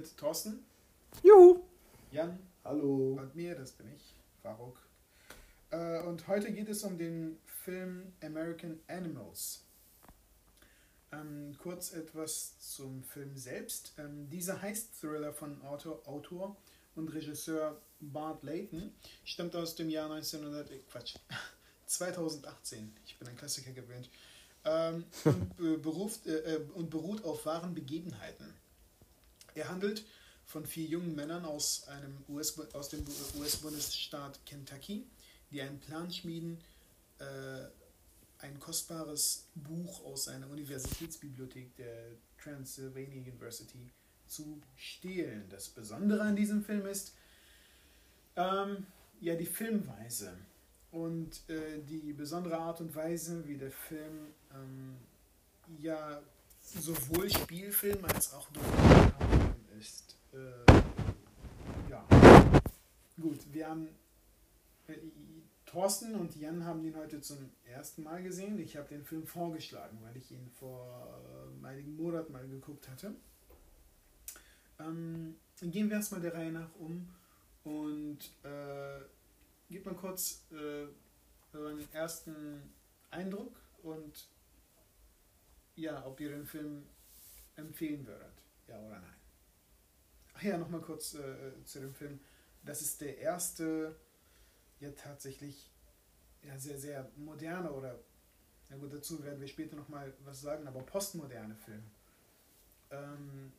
mit Thorsten. Juhu! Jan. Hallo. Und mir, das bin ich, Faruk. Äh, und heute geht es um den Film American Animals. Ähm, kurz etwas zum Film selbst. Ähm, dieser Heist-Thriller von Autor, Autor und Regisseur Bart Layton stammt aus dem Jahr 1900, äh, Quatsch, 2018. Ich bin ein Klassiker gewöhnt. Ähm, und, äh, beruft, äh, und beruht auf wahren Begebenheiten. Er handelt von vier jungen Männern aus, einem US, aus dem US-Bundesstaat Kentucky, die einen Plan schmieden, äh, ein kostbares Buch aus einer Universitätsbibliothek der Transylvania University zu stehlen. Das Besondere an diesem Film ist ähm, ja die Filmweise und äh, die besondere Art und Weise, wie der Film ähm, ja sowohl Spielfilm als auch Dokumentarfilm ist. Äh, ja, gut, wir haben äh, Thorsten und Jan haben ihn heute zum ersten Mal gesehen. Ich habe den Film vorgeschlagen, weil ich ihn vor äh, einigen Monaten mal geguckt hatte. Ähm, gehen wir erstmal der Reihe nach um und äh, gebt mal kurz äh, euren ersten Eindruck und ja, ob ihr den Film empfehlen würdet. Ja oder nein. Ach ja, nochmal kurz äh, zu dem Film. Das ist der erste, ja tatsächlich, ja sehr, sehr moderne oder, na gut, dazu werden wir später nochmal was sagen, aber postmoderne Film. Ähm,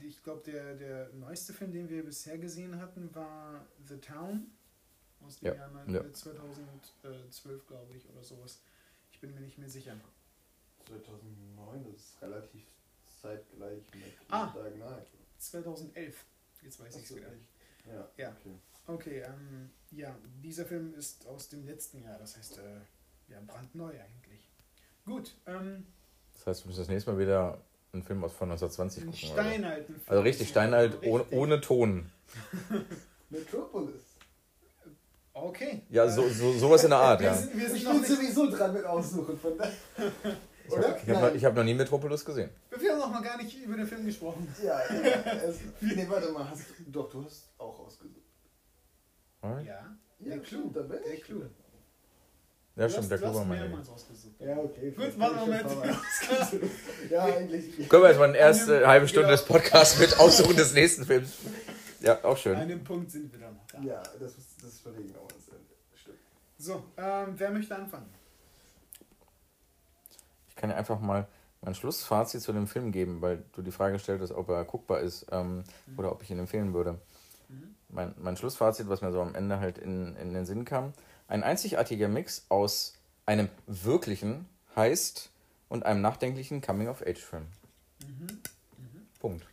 ich glaube, der, der neueste Film, den wir bisher gesehen hatten, war The Town aus dem Ja, Jahr ja. 2012, glaube ich, oder sowas. Ich bin mir nicht mehr sicher. 2009, das ist relativ zeitgleich mit Ah. Dark Knight. 2011. Jetzt weiß ich es wieder. echt? Ja, Ja. okay. Okay, ähm, ja, dieser Film ist aus dem letzten Jahr, das heißt, äh, ja, brandneu eigentlich. Gut, ähm, Das heißt, wir müssen das nächste Mal wieder einen Film aus von 1920 einen gucken. Steinalten Film. Also richtig steinalt, ohne, Richtig. ohne Ton. Metropolis. Okay. Ja, so, so, sowas in der Art, wir ja. sind, wir Ich sind noch bin nicht, sowieso dran mit aussuchen von daher. Ich Oder? habe hab noch, ich hab noch nie Metropolis gesehen. wir noch mal gar nicht über den Film gesprochen. Ja, ja. Es, nee, warte mal. Hast, doch, du hast auch ausgesucht. Ja, Ja, Der Clou. stimmt, da bin der ich. Clou. Ja, Du stimmt, hast- der meine mehrmals ausgesucht. Ja, okay. Gut, warte Moment. Ja, eigentlich. Können wir jetzt mal eine erste dem- halbe Stunde genau. des Podcasts mit aussuchen des nächsten Films. Ja, auch schön. An dem Punkt sind wir dann noch. Da. Ja, das ist, das verlegen ins Ende. Stimmt. So, ähm, wer möchte anfangen? Ich kann ja einfach mal mein Schlussfazit zu dem Film geben, weil du die Frage gestellt hast, ob er guckbar ist ähm, oder ob ich ihn empfehlen würde. Mhm. Mein, mein Schlussfazit, was mir so am Ende halt in, in den Sinn kam, ein einzigartiger Mix aus einem wirklichen Heist und einem nachdenklichen Coming-of-Age-Film. Mhm. Mhm. Punkt.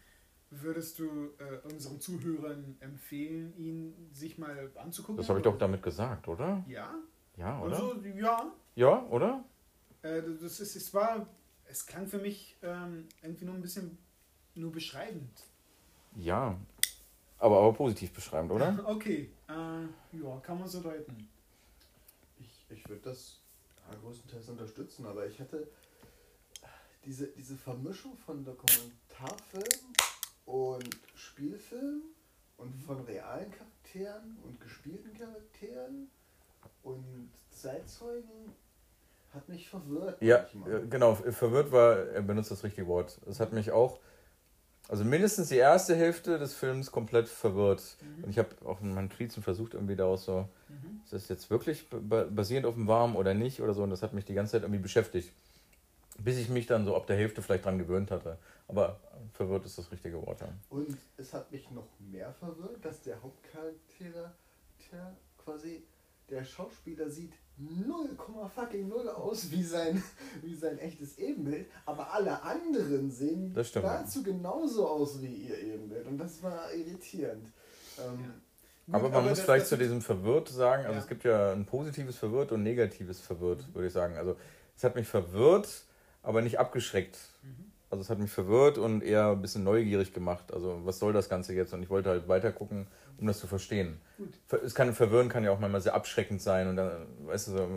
Würdest du äh, unseren Zuhörern empfehlen, ihn sich mal anzugucken? Das habe ich doch damit gesagt, oder? Ja, Ja, oder? also ja. Ja, oder? Äh, das ist, es war, es klang für mich ähm, irgendwie nur ein bisschen nur beschreibend. Ja. Aber, aber positiv beschreibend, oder? Okay, äh, ja, kann man so deuten. Ich, ich würde das ja, größtenteils unterstützen, aber ich hatte diese, diese Vermischung von Dokumentarfilm und Spielfilm und von realen Charakteren und gespielten Charakteren und Zeitzeugen hat mich verwirrt. Ja, manchmal. genau. Verwirrt war, er benutzt das richtige Wort. Es hat mich auch, also mindestens die erste Hälfte des Films komplett verwirrt. Und ich habe auch in meinen Tweets versucht, irgendwie daraus so, Mhm. ist das jetzt wirklich ba- basierend auf dem Warm oder nicht oder so. Und das hat mich die ganze Zeit irgendwie beschäftigt. Bis ich mich dann so ab der Hälfte vielleicht dran gewöhnt hatte. Aber verwirrt ist das richtige Wort, ja. Und es hat mich noch mehr verwirrt, dass der Hauptcharakter quasi der Schauspieler sieht 0, fucking 0 aus wie sein, wie sein echtes Ebenbild, aber alle anderen sehen nahezu genauso aus wie ihr Ebenbild. Und das war irritierend. Ähm, Gut, aber man muss das- vielleicht das zu diesem verwirrt sagen, also Ja. es gibt ja ein positives verwirrt und ein negatives verwirrt, würde ich sagen. Also es hat mich verwirrt, aber nicht abgeschreckt. Mhm. Also es hat mich verwirrt und eher ein bisschen neugierig gemacht. Also was soll das Ganze jetzt? Und ich wollte halt weiter gucken, um das zu verstehen. Gut. Es kann verwirren, kann ja auch manchmal sehr abschreckend sein und dann, weißt du, so,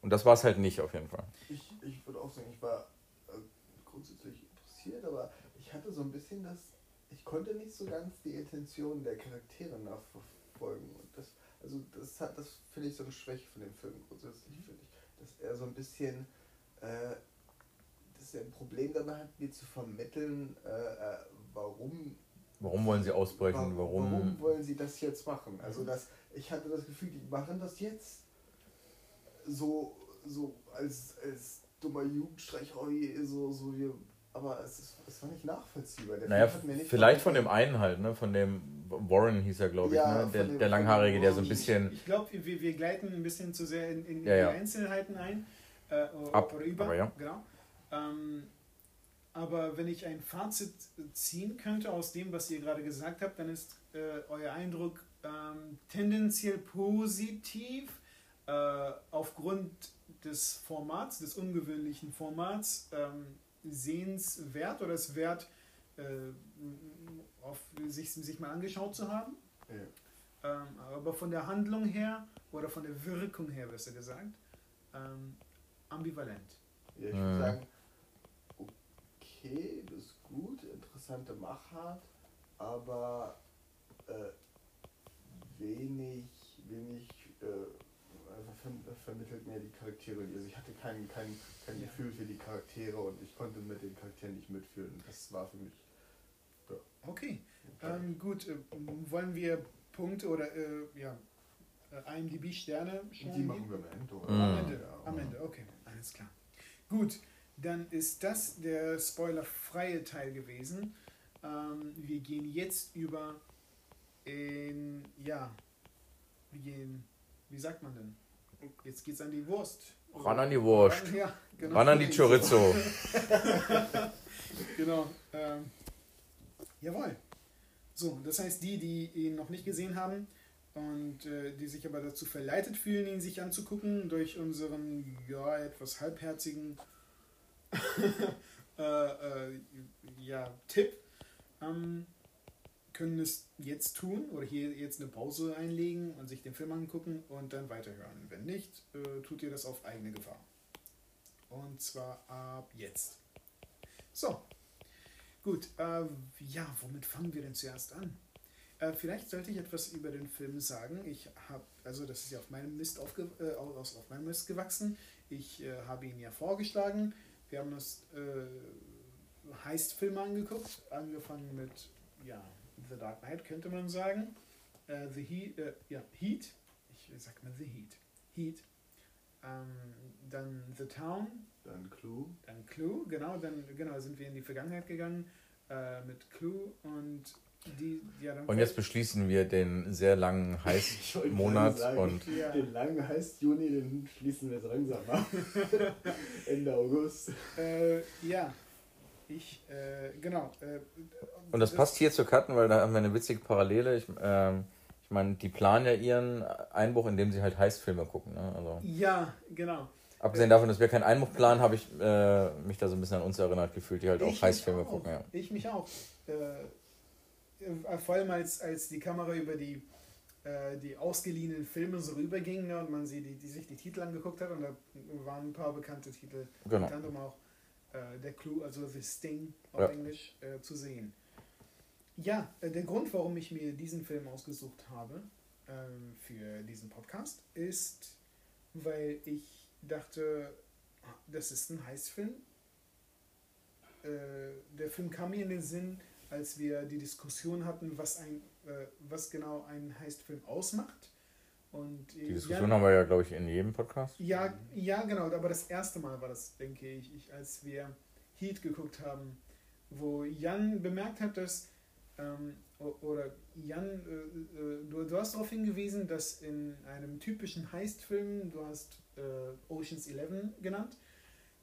und das war es halt nicht auf jeden Fall. Ich, ich würde auch sagen, ich war äh, grundsätzlich interessiert, aber ich hatte so ein bisschen das, ich konnte nicht so ganz die Intention der Charaktere nachverfolgen. Und das, also das hat, das finde ich so eine Schwäche von dem Film grundsätzlich, finde ich. Dass er so ein bisschen, äh, dass er ein Problem dabei hat, mir zu vermitteln, äh, äh, warum Warum wollen sie ausbrechen? Wa- Warum? warum wollen sie das jetzt machen? Also das, ich hatte das Gefühl, die machen das jetzt so, so als, als dummer Jugendstreich, oh je, so, so wir, aber es, ist, es war nicht nachvollziehbar. Der Naja, Film hat mir nicht vielleicht von dem einen halt, ne? Von dem Warren hieß er, glaube ich, Ja, ne? Der, dem- der Langhaarige, der so ein bisschen Ich glaube, wir, wir gleiten ein bisschen zu sehr in, in Ja, ja. die Einzelheiten ein. Äh, Ab, oder über. aber ja. Genau. Ähm, aber wenn ich ein Fazit ziehen könnte aus dem, was ihr gerade gesagt habt, dann ist äh, euer Eindruck ähm, tendenziell positiv äh, aufgrund des Formats, des ungewöhnlichen Formats, ähm, sehenswert oder es wert, äh, auf, sich, sich mal angeschaut zu haben. Ja. Ähm, aber von der Handlung her oder von der Wirkung her, besser gesagt, ähm, ambivalent. Ja, ich würde sagen, okay, das ist gut, interessante Machart, aber äh, wenig, wenig äh, ver vermittelt mir die Charaktere. Also ich hatte kein, kein, kein Ja. Gefühl für die Charaktere und ich konnte mit den Charakteren nicht mitfühlen. Das war für mich. Okay, ähm, gut. Äh, wollen wir Punkte oder äh, ja, IMDb-Sterne die machen wir am Ende, oder? Mhm. Am Ende, Ja, am Ende, okay, alles klar. Gut, dann ist das der spoilerfreie Teil gewesen. Ähm, wir gehen jetzt über in, ja, wir gehen, wie sagt man denn? Jetzt geht's an die Wurst. ran an die Wurst, Ja, genau. ran an die Chorizo. Genau. Ähm, jawohl. So, das heißt, die, die ihn noch nicht gesehen haben und äh, die sich aber dazu verleitet fühlen, ihn sich anzugucken, durch unseren, ja, etwas halbherzigen äh, äh, ja, Tipp, ähm, können es jetzt tun oder hier jetzt eine Pause einlegen und sich den Film angucken und dann weiterhören. Wenn nicht, äh, tut ihr das auf eigene Gefahr. Und zwar ab jetzt. So, gut. Äh, ja, womit fangen wir denn zuerst an? Äh, vielleicht sollte ich etwas über den Film sagen. Ich habe, also das ist ja auf meinem Mist, aufge, äh, aus, auf meinem Mist gewachsen. Ich äh, habe ihn ja vorgeschlagen. Wir haben uns äh, Heist-Filme angeguckt, angefangen mit ja, The Dark Knight, könnte man sagen. Äh, The Heat, äh, ja, Heat. Ich sag mal The Heat. Heat. Ähm, dann The Town, Dann Clue. dann Clue, genau, dann genau sind wir in die Vergangenheit gegangen äh, mit Clue und die, ja dann. Und jetzt beschließen wir den sehr langen Heißmonat und Ja. Den langen heißt Juni, den schließen wir jetzt langsam ab. Ende August. Äh, ja, ich, äh, genau. Äh, Und das passt hier zu Cutten, weil da haben wir eine witzige Parallele. Ich, ähm, ich meine, die planen ja ihren Einbruch, indem sie halt Heißfilme gucken. Ne? Also, Ja, genau. abgesehen davon, dass wir keinen Einbruch planen, habe ich äh, mich da so ein bisschen an uns erinnert gefühlt, die halt Ich auch Heißfilme auch. gucken. Ja. Ich mich auch. Äh, vor allem als, als die Kamera über die, äh, die ausgeliehenen Filme so rüberging ne, und man sie, die, die sich die Titel angeguckt hat und da waren ein paar bekannte Titel, Genau. unter anderem auch äh, der Clue, also The Sting auf Ja. Englisch, äh, zu sehen. Ja, äh, der Grund, warum ich mir diesen Film ausgesucht habe ähm, für diesen Podcast, ist, weil ich dachte, das ist ein Heißfilm. Äh, der Film kam mir in den Sinn, als wir die Diskussion hatten, was, ein, äh, was genau ein Heistfilm ausmacht. Und, Die Diskussion haben wir ja, glaube ich, in jedem Podcast. ja, ja, genau, aber das erste Mal war das, denke ich, ich als wir Heat geguckt haben, wo Jan bemerkt hat, dass, ähm, oder Jan, äh, äh, du, du hast darauf hingewiesen, dass in einem typischen Heist-Film, du hast äh, Oceans 11 genannt,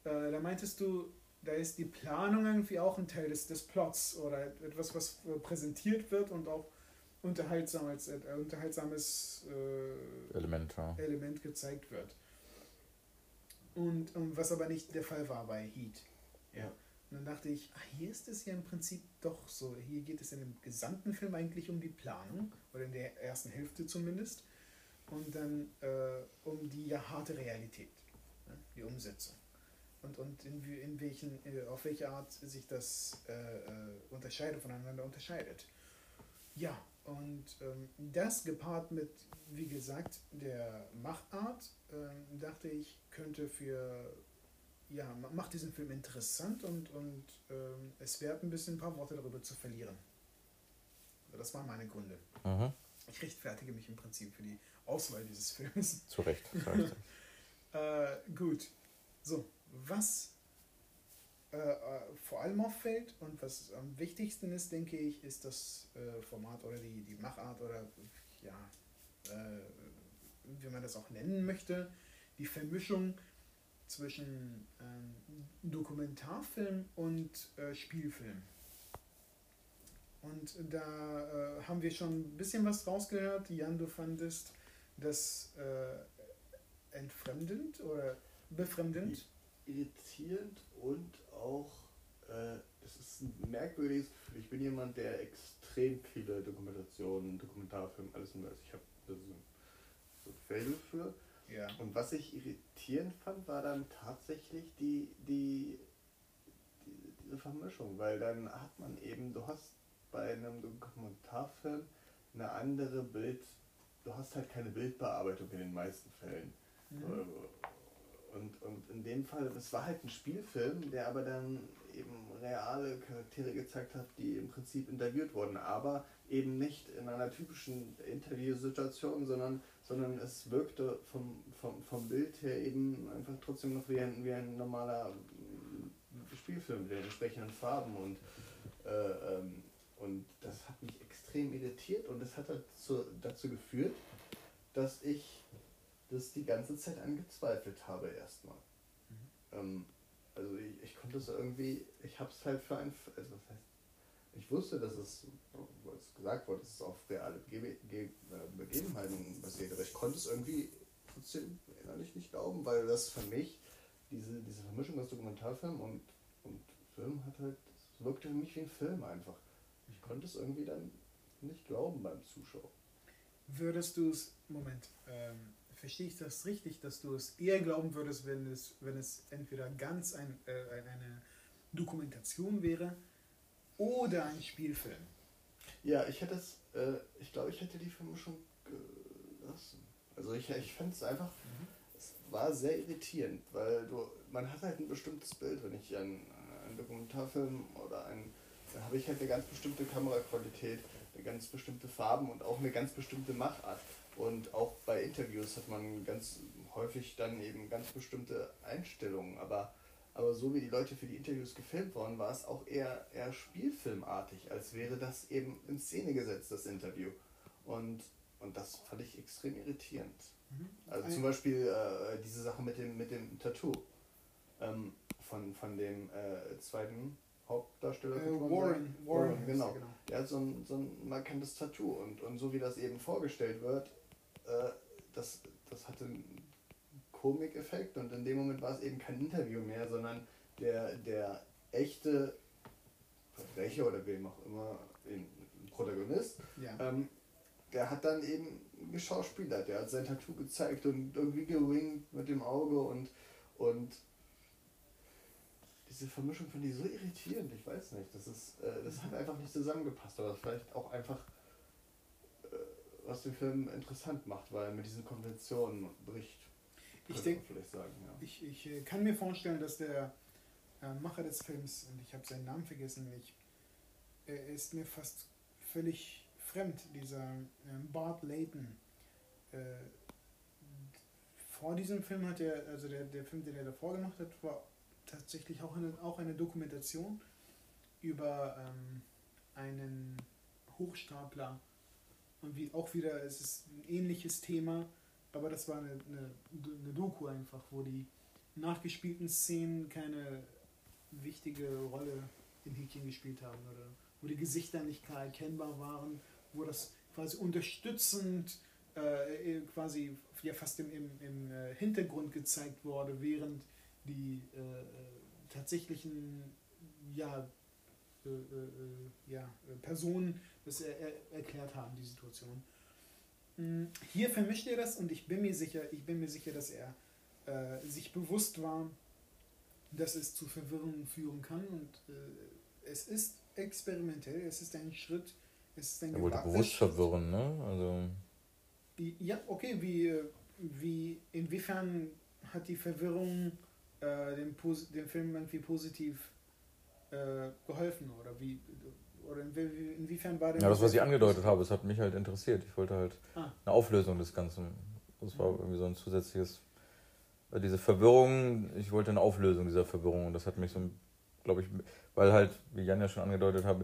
äh, da meintest du, da ist die Planung irgendwie auch ein Teil des, des Plots oder etwas, was präsentiert wird und auch unterhaltsam als, äh, unterhaltsames äh, Element, ja. Element gezeigt wird. Und, ähm, was aber nicht der Fall war bei Heat. Ja. Und dann dachte ich, ah, hier ist es ja im Prinzip doch so. Hier geht es in dem gesamten Film eigentlich um die Planung, oder in der ersten Hälfte zumindest, und dann äh, um die ja harte Realität, ne? die Umsetzung. Und, und in, in welchen, äh, auf welche Art sich das äh, äh, unterscheidet, voneinander unterscheidet. Ja, und ähm, das gepaart mit, wie gesagt, der Machart, ähm, dachte ich, könnte für, ja, macht diesen Film interessant und, und ähm, es wert, ein bisschen ein paar Worte darüber zu verlieren. Also das waren meine Gründe. Mhm. Ich rechtfertige mich im Prinzip für die Auswahl dieses Films. Zu Recht. zu Recht. äh, gut. So, was äh, äh, vor allem auffällt und was am wichtigsten ist, denke ich, ist das äh, Format oder die, die Machart oder ja, äh, wie man das auch nennen möchte, die Vermischung zwischen ähm, Dokumentarfilm und äh, Spielfilm. Und da äh, haben wir schon ein bisschen was rausgehört. Jan, du fandest das entfremdend oder befremdend? Irritierend und auch, äh, das ist ein merkwürdiges Gefühl. Ich bin jemand, der extrem viele Dokumentationen, Dokumentarfilme, alles und alles. Ich habe so, so ein Fable für. Ja. Und was ich irritierend fand, war dann tatsächlich die, die, die, diese Vermischung, weil dann hat man eben, du hast bei einem Dokumentarfilm eine andere Bild, du hast halt keine Bildbearbeitung in den meisten Fällen. Mhm. Und, und in dem Fall, es war halt ein Spielfilm, der aber dann eben reale Charaktere gezeigt hat, die im Prinzip interviewt wurden, aber eben nicht in einer typischen Interviewsituation, sondern, sondern es wirkte vom, vom, vom Bild her eben einfach trotzdem noch wie ein, wie ein normaler Spielfilm mit den entsprechenden Farben und, äh, ähm, und das hat mich extrem irritiert und das hat dazu, dazu geführt, dass ich das die ganze Zeit angezweifelt habe erstmal. Mhm. Ähm, also ich, ich konnte es irgendwie, ich habe es halt für ein, also was heißt, ich wusste, dass es, wo es gesagt wurde, dass es auf reale Bege Ge äh, Begebenheiten basiert, aber ich konnte es irgendwie trotzdem innerlich nicht glauben, weil das für mich, diese, diese Vermischung aus Dokumentarfilm und, und Film hat halt, es wirkte für mich wie ein Film einfach. Ich konnte es irgendwie dann nicht glauben beim Zuschauer. Würdest du es, Moment, ähm, verstehe ich das richtig, dass du es eher glauben würdest, wenn es, wenn es entweder ganz ein, äh, eine Dokumentation wäre oder ein Spielfilm? Ja, ich hätte es, äh, ich glaube, ich hätte die Vermischung gelassen. Also ich, ich fand es einfach, Mhm. es war sehr irritierend, weil du, man hat halt ein bestimmtes Bild, wenn ich an einen Dokumentarfilm oder einen, dann habe ich halt eine ganz bestimmte Kameraqualität, eine ganz bestimmte Farben und auch eine ganz bestimmte Machart. Und auch bei Interviews hat man ganz häufig dann eben ganz bestimmte Einstellungen. Aber, aber so wie die Leute für die Interviews gefilmt worden, war es auch eher, eher spielfilmartig, als wäre das eben in Szene gesetzt, das Interview. Und, und das fand ich extrem irritierend. Mhm. Also Ein- zum Beispiel äh, diese Sache mit dem, mit dem Tattoo ähm, von, von dem äh, zweiten Hauptdarsteller. Äh, Warren. Warren, Warren, genau. er, genau. Der hat so ein, so ein markantes Tattoo und, und so wie das eben vorgestellt wird, äh, das, das hatte einen Komikeffekt und in dem Moment war es eben kein Interview mehr, sondern der, der echte Verbrecher oder wem auch immer, ein Protagonist, Ja. ähm, der hat dann eben geschauspielert, der hat sein Tattoo gezeigt und irgendwie gewinkt mit dem Auge und, und diese Vermischung finde ich so irritierend, ich weiß nicht, das ist, äh, das hat einfach nicht zusammengepasst, aber vielleicht auch einfach, was den Film interessant macht, weil er mit diesen Konventionen bricht. Ich könnte man denk- vielleicht sagen, ja. Ich, ich äh, kann mir vorstellen, dass der äh, Macher des Films, und ich habe seinen Namen vergessen, ich, er ist mir fast völlig fremd, dieser ähm, Bart Layton. Äh, vor diesem Film hat er, also der, der Film, den er davor gemacht hat, war tatsächlich auch eine, auch eine Dokumentation über ähm, einen Hochstapler. Und wie auch wieder, es ist ein ähnliches Thema, aber das war eine, eine, eine Doku einfach, wo die nachgespielten Szenen keine wichtige Rolle in Häkchen gespielt haben oder wo die Gesichter nicht klar erkennbar waren, wo das quasi unterstützend äh, quasi ja fast im, im, im äh, Hintergrund gezeigt wurde, während die äh, tatsächlichen ja, äh, äh, ja, äh, Personen das er, er, erklärt haben, die Situation. Mm, hier vermischt er das und ich bin mir sicher, ich bin mir sicher, dass er äh, sich bewusst war, dass es zu Verwirrungen führen kann und äh, es ist experimentell, es ist ein Schritt, es ist ein Er wollte bewusst verwirren, ne? Also. Ja, okay, wie, wie inwiefern hat die Verwirrung äh, dem, dem Film irgendwie positiv äh, geholfen oder wie oder inwiefern war denn Ja, das, was ich angedeutet habe, es hat mich halt interessiert. Ich wollte halt ah. eine Auflösung des Ganzen. Das war irgendwie so ein zusätzliches diese Verwirrung, ich wollte eine Auflösung dieser Verwirrung und das hat mich so, glaube ich, weil halt, wie Jan ja schon angedeutet hat,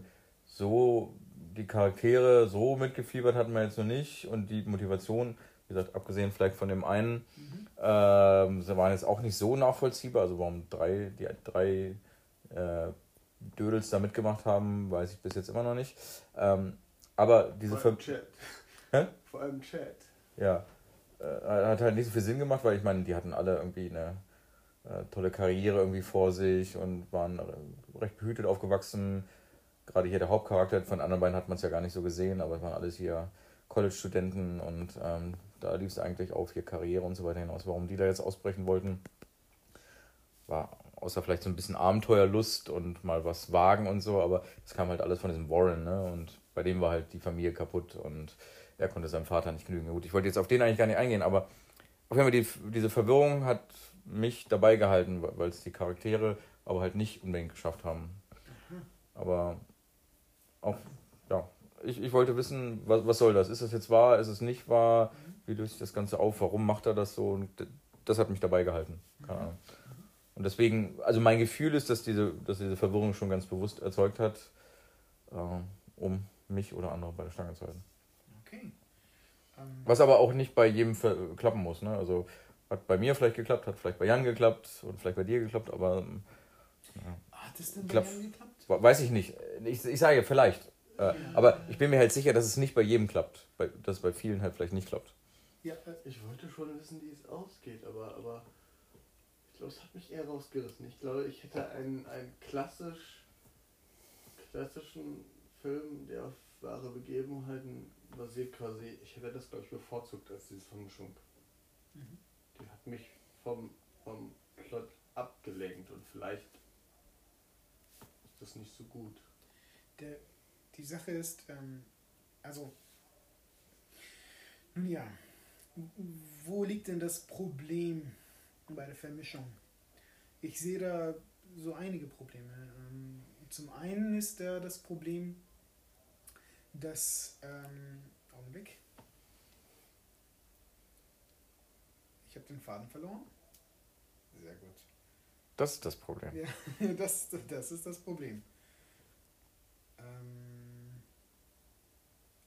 so die Charaktere so mitgefiebert hatten wir jetzt noch nicht und die Motivation, wie gesagt, abgesehen vielleicht von dem einen, mhm. äh, sie waren jetzt auch nicht so nachvollziehbar, also warum drei, die drei äh, Dödels da mitgemacht haben, weiß ich bis jetzt immer noch nicht. Ähm, aber diese Vor allem Chat. Hä? Vor allem Chat. Ja, äh, hat halt nicht so viel Sinn gemacht, weil ich meine, die hatten alle irgendwie eine äh, tolle Karriere irgendwie vor sich und waren recht behütet aufgewachsen. Gerade hier der Hauptcharakter, von anderen beiden hat man es ja gar nicht so gesehen, aber es waren alles hier College-Studenten und ähm, da lief es eigentlich auf hier Karriere und so weiter hinaus. Warum die da jetzt ausbrechen wollten, war außer vielleicht so ein bisschen Abenteuerlust und mal was wagen und so, aber es kam halt alles von diesem Warren, ne? Und bei dem war halt die Familie kaputt und er konnte seinem Vater nicht genügen. Gut, ich wollte jetzt auf den eigentlich gar nicht eingehen, aber auf jeden Fall die, diese Verwirrung hat mich dabei gehalten, weil es die Charaktere aber halt nicht unbedingt geschafft haben. Aber auch, ja, ich, ich wollte wissen, was, was soll das? Ist das jetzt wahr? Ist es nicht wahr? Wie löst sich das Ganze auf? Warum macht er das so? Und das hat mich dabei gehalten. Keine Ahnung. Und deswegen, also mein Gefühl ist, dass diese, dass diese Verwirrung schon ganz bewusst erzeugt hat, äh, um mich oder andere bei der Stange zu halten. Okay. Ähm, Was aber auch nicht bei jedem klappen muss. Ne? Also hat bei mir vielleicht geklappt, hat vielleicht bei Jan geklappt und vielleicht bei dir geklappt, aber. Ähm, ja. Hat es denn bei Klapp, Jan geklappt? Weiß ich nicht. Ich, ich sage vielleicht. Äh, ja. Aber ich bin mir halt sicher, dass es nicht bei jedem klappt. Bei, dass es bei vielen halt vielleicht nicht klappt. Ja, äh, ich wollte schon wissen, wie es ausgeht, aber, aber glaube, es hat mich eher rausgerissen. Ich glaube, ich hätte einen, einen klassisch, klassischen Film, der auf wahre Begebenheiten basiert quasi, ich hätte das glaube ich bevorzugt als diese Vermischung. Mhm. Die hat mich vom, vom Plot abgelenkt und vielleicht ist das nicht so gut. Der, die Sache ist, ähm, also, nun ja, wo liegt denn das Problem bei der Vermischung? Ich sehe da so einige Probleme. Ähm, zum einen ist da das Problem, dass ähm, Augenblick. Ich habe den Faden verloren. Sehr gut. Das ist das Problem. Ja, das, das ist das Problem. Ähm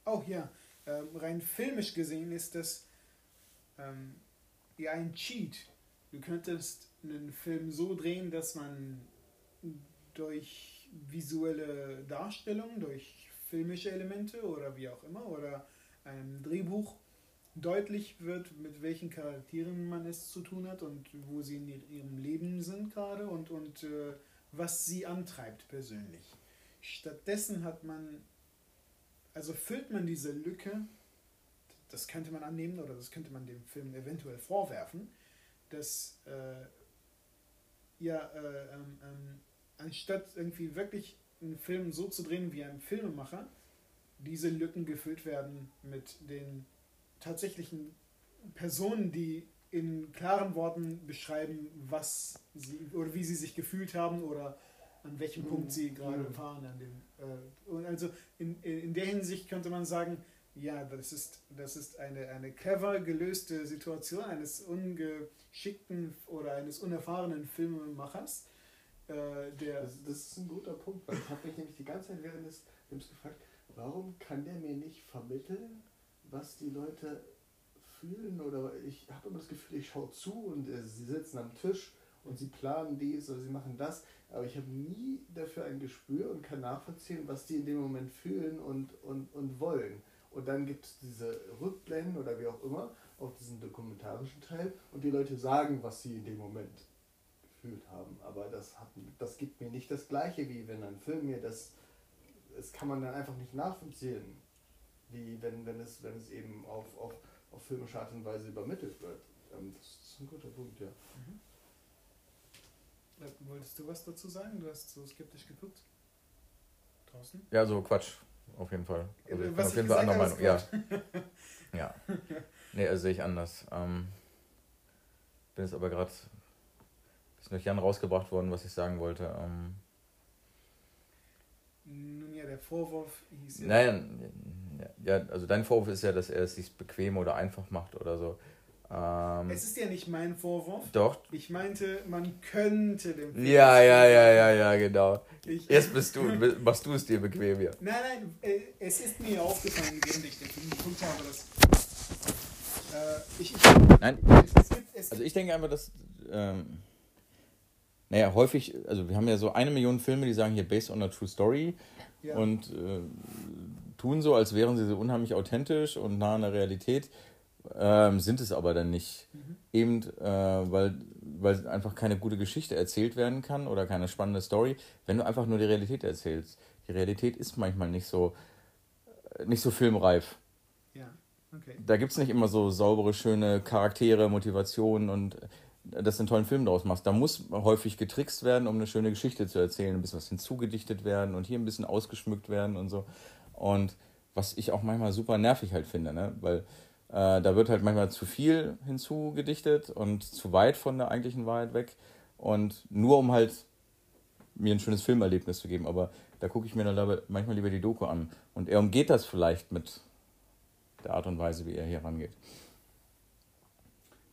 oh ja, ähm, rein filmisch gesehen ist das ähm, ja ein Cheat. Du könntest einen Film so drehen, dass man durch visuelle Darstellung, durch filmische Elemente oder wie auch immer oder einem Drehbuch deutlich wird, mit welchen Charakteren man es zu tun hat und wo sie in ihrem Leben sind gerade und, und äh, was sie antreibt persönlich. Stattdessen hat man, also füllt man diese Lücke, das könnte man annehmen oder das könnte man dem Film eventuell vorwerfen, dass äh, ja, äh, ähm, ähm, anstatt irgendwie wirklich einen Film so zu drehen wie ein Filmemacher, diese Lücken gefüllt werden mit den tatsächlichen Personen, die in klaren Worten beschreiben, was sie oder wie sie sich gefühlt haben oder an welchem mhm. Punkt sie gerade mhm. waren. An dem, äh, und also in, in der Hinsicht könnte man sagen, ja, das ist, das ist eine, eine clever gelöste Situation eines ungeschickten oder eines unerfahrenen Filmemachers, äh, der das, das, ist ein guter Punkt, weil ich habe mich nämlich die ganze Zeit während des Films gefragt, warum kann der mir nicht vermitteln, was die Leute fühlen oder ich habe immer das Gefühl, ich schaue zu und äh, sie sitzen am Tisch und sie planen dies oder sie machen das, aber ich habe nie dafür ein Gespür und kann nachvollziehen, was die in dem Moment fühlen und, und, und wollen. Und dann gibt es diese Rückblenden oder wie auch immer auf diesen dokumentarischen Teil und die Leute sagen, was sie in dem Moment gefühlt haben. Aber das, hat, das gibt mir nicht das Gleiche, wie wenn ein Film mir das. Das kann man dann einfach nicht nachvollziehen, wie wenn, wenn, es, wenn es eben auf, auf, auf filmische Art und Weise übermittelt wird. Ähm, das ist ein guter Punkt, ja. Mhm. Wolltest du was dazu sagen? Du hast so skeptisch geguckt. Draußen? Ja, so Quatsch, auf jeden Fall. Also ich was bin auf jeden Fall anderer Meinung. Ja. ja. Nee, also sehe ich anders. Ähm, bin jetzt aber gerade ist durch Jan rausgebracht worden, was ich sagen wollte. Ähm, Nun ja, der Vorwurf hieß ja. Nein, ja, also dein Vorwurf ist ja, dass er es sich bequem oder einfach macht oder so. Ähm, es ist ja nicht mein Vorwurf. Doch. Ich meinte, man könnte dem Film Ja, ja, ja, ja, ja, genau. Ich, Jetzt bist du, machst du es dir bequem, ja. Nein, nein, äh, es ist mir aufgefallen, während ich den Film geguckt habe, dass. Äh, ich, ich, nein, es gibt, es also ich denke einfach, dass. Ähm, naja, häufig, also wir haben ja so eine Million Filme, die sagen hier based on a true story ja. und äh, tun so, als wären sie so unheimlich authentisch und nah an der Realität. Ähm, sind es aber dann nicht. Mhm. Eben, äh, weil, weil einfach keine gute Geschichte erzählt werden kann oder keine spannende Story, wenn du einfach nur die Realität erzählst. Die Realität ist manchmal nicht so, äh, nicht so filmreif. Ja, okay. Da gibt es nicht immer so saubere, schöne Charaktere, Motivationen und äh, dass du einen tollen Film draus machst. Da muss häufig getrickst werden, um eine schöne Geschichte zu erzählen, ein bisschen was hinzugedichtet werden und hier ein bisschen ausgeschmückt werden und so. Und was ich auch manchmal super nervig halt finde, ne? weil äh, da wird halt manchmal zu viel hinzugedichtet und zu weit von der eigentlichen Wahrheit weg. Und nur um halt mir ein schönes Filmerlebnis zu geben. Aber da gucke ich mir dann manchmal lieber die Doku an. Und er umgeht das vielleicht mit der Art und Weise, wie er hier rangeht.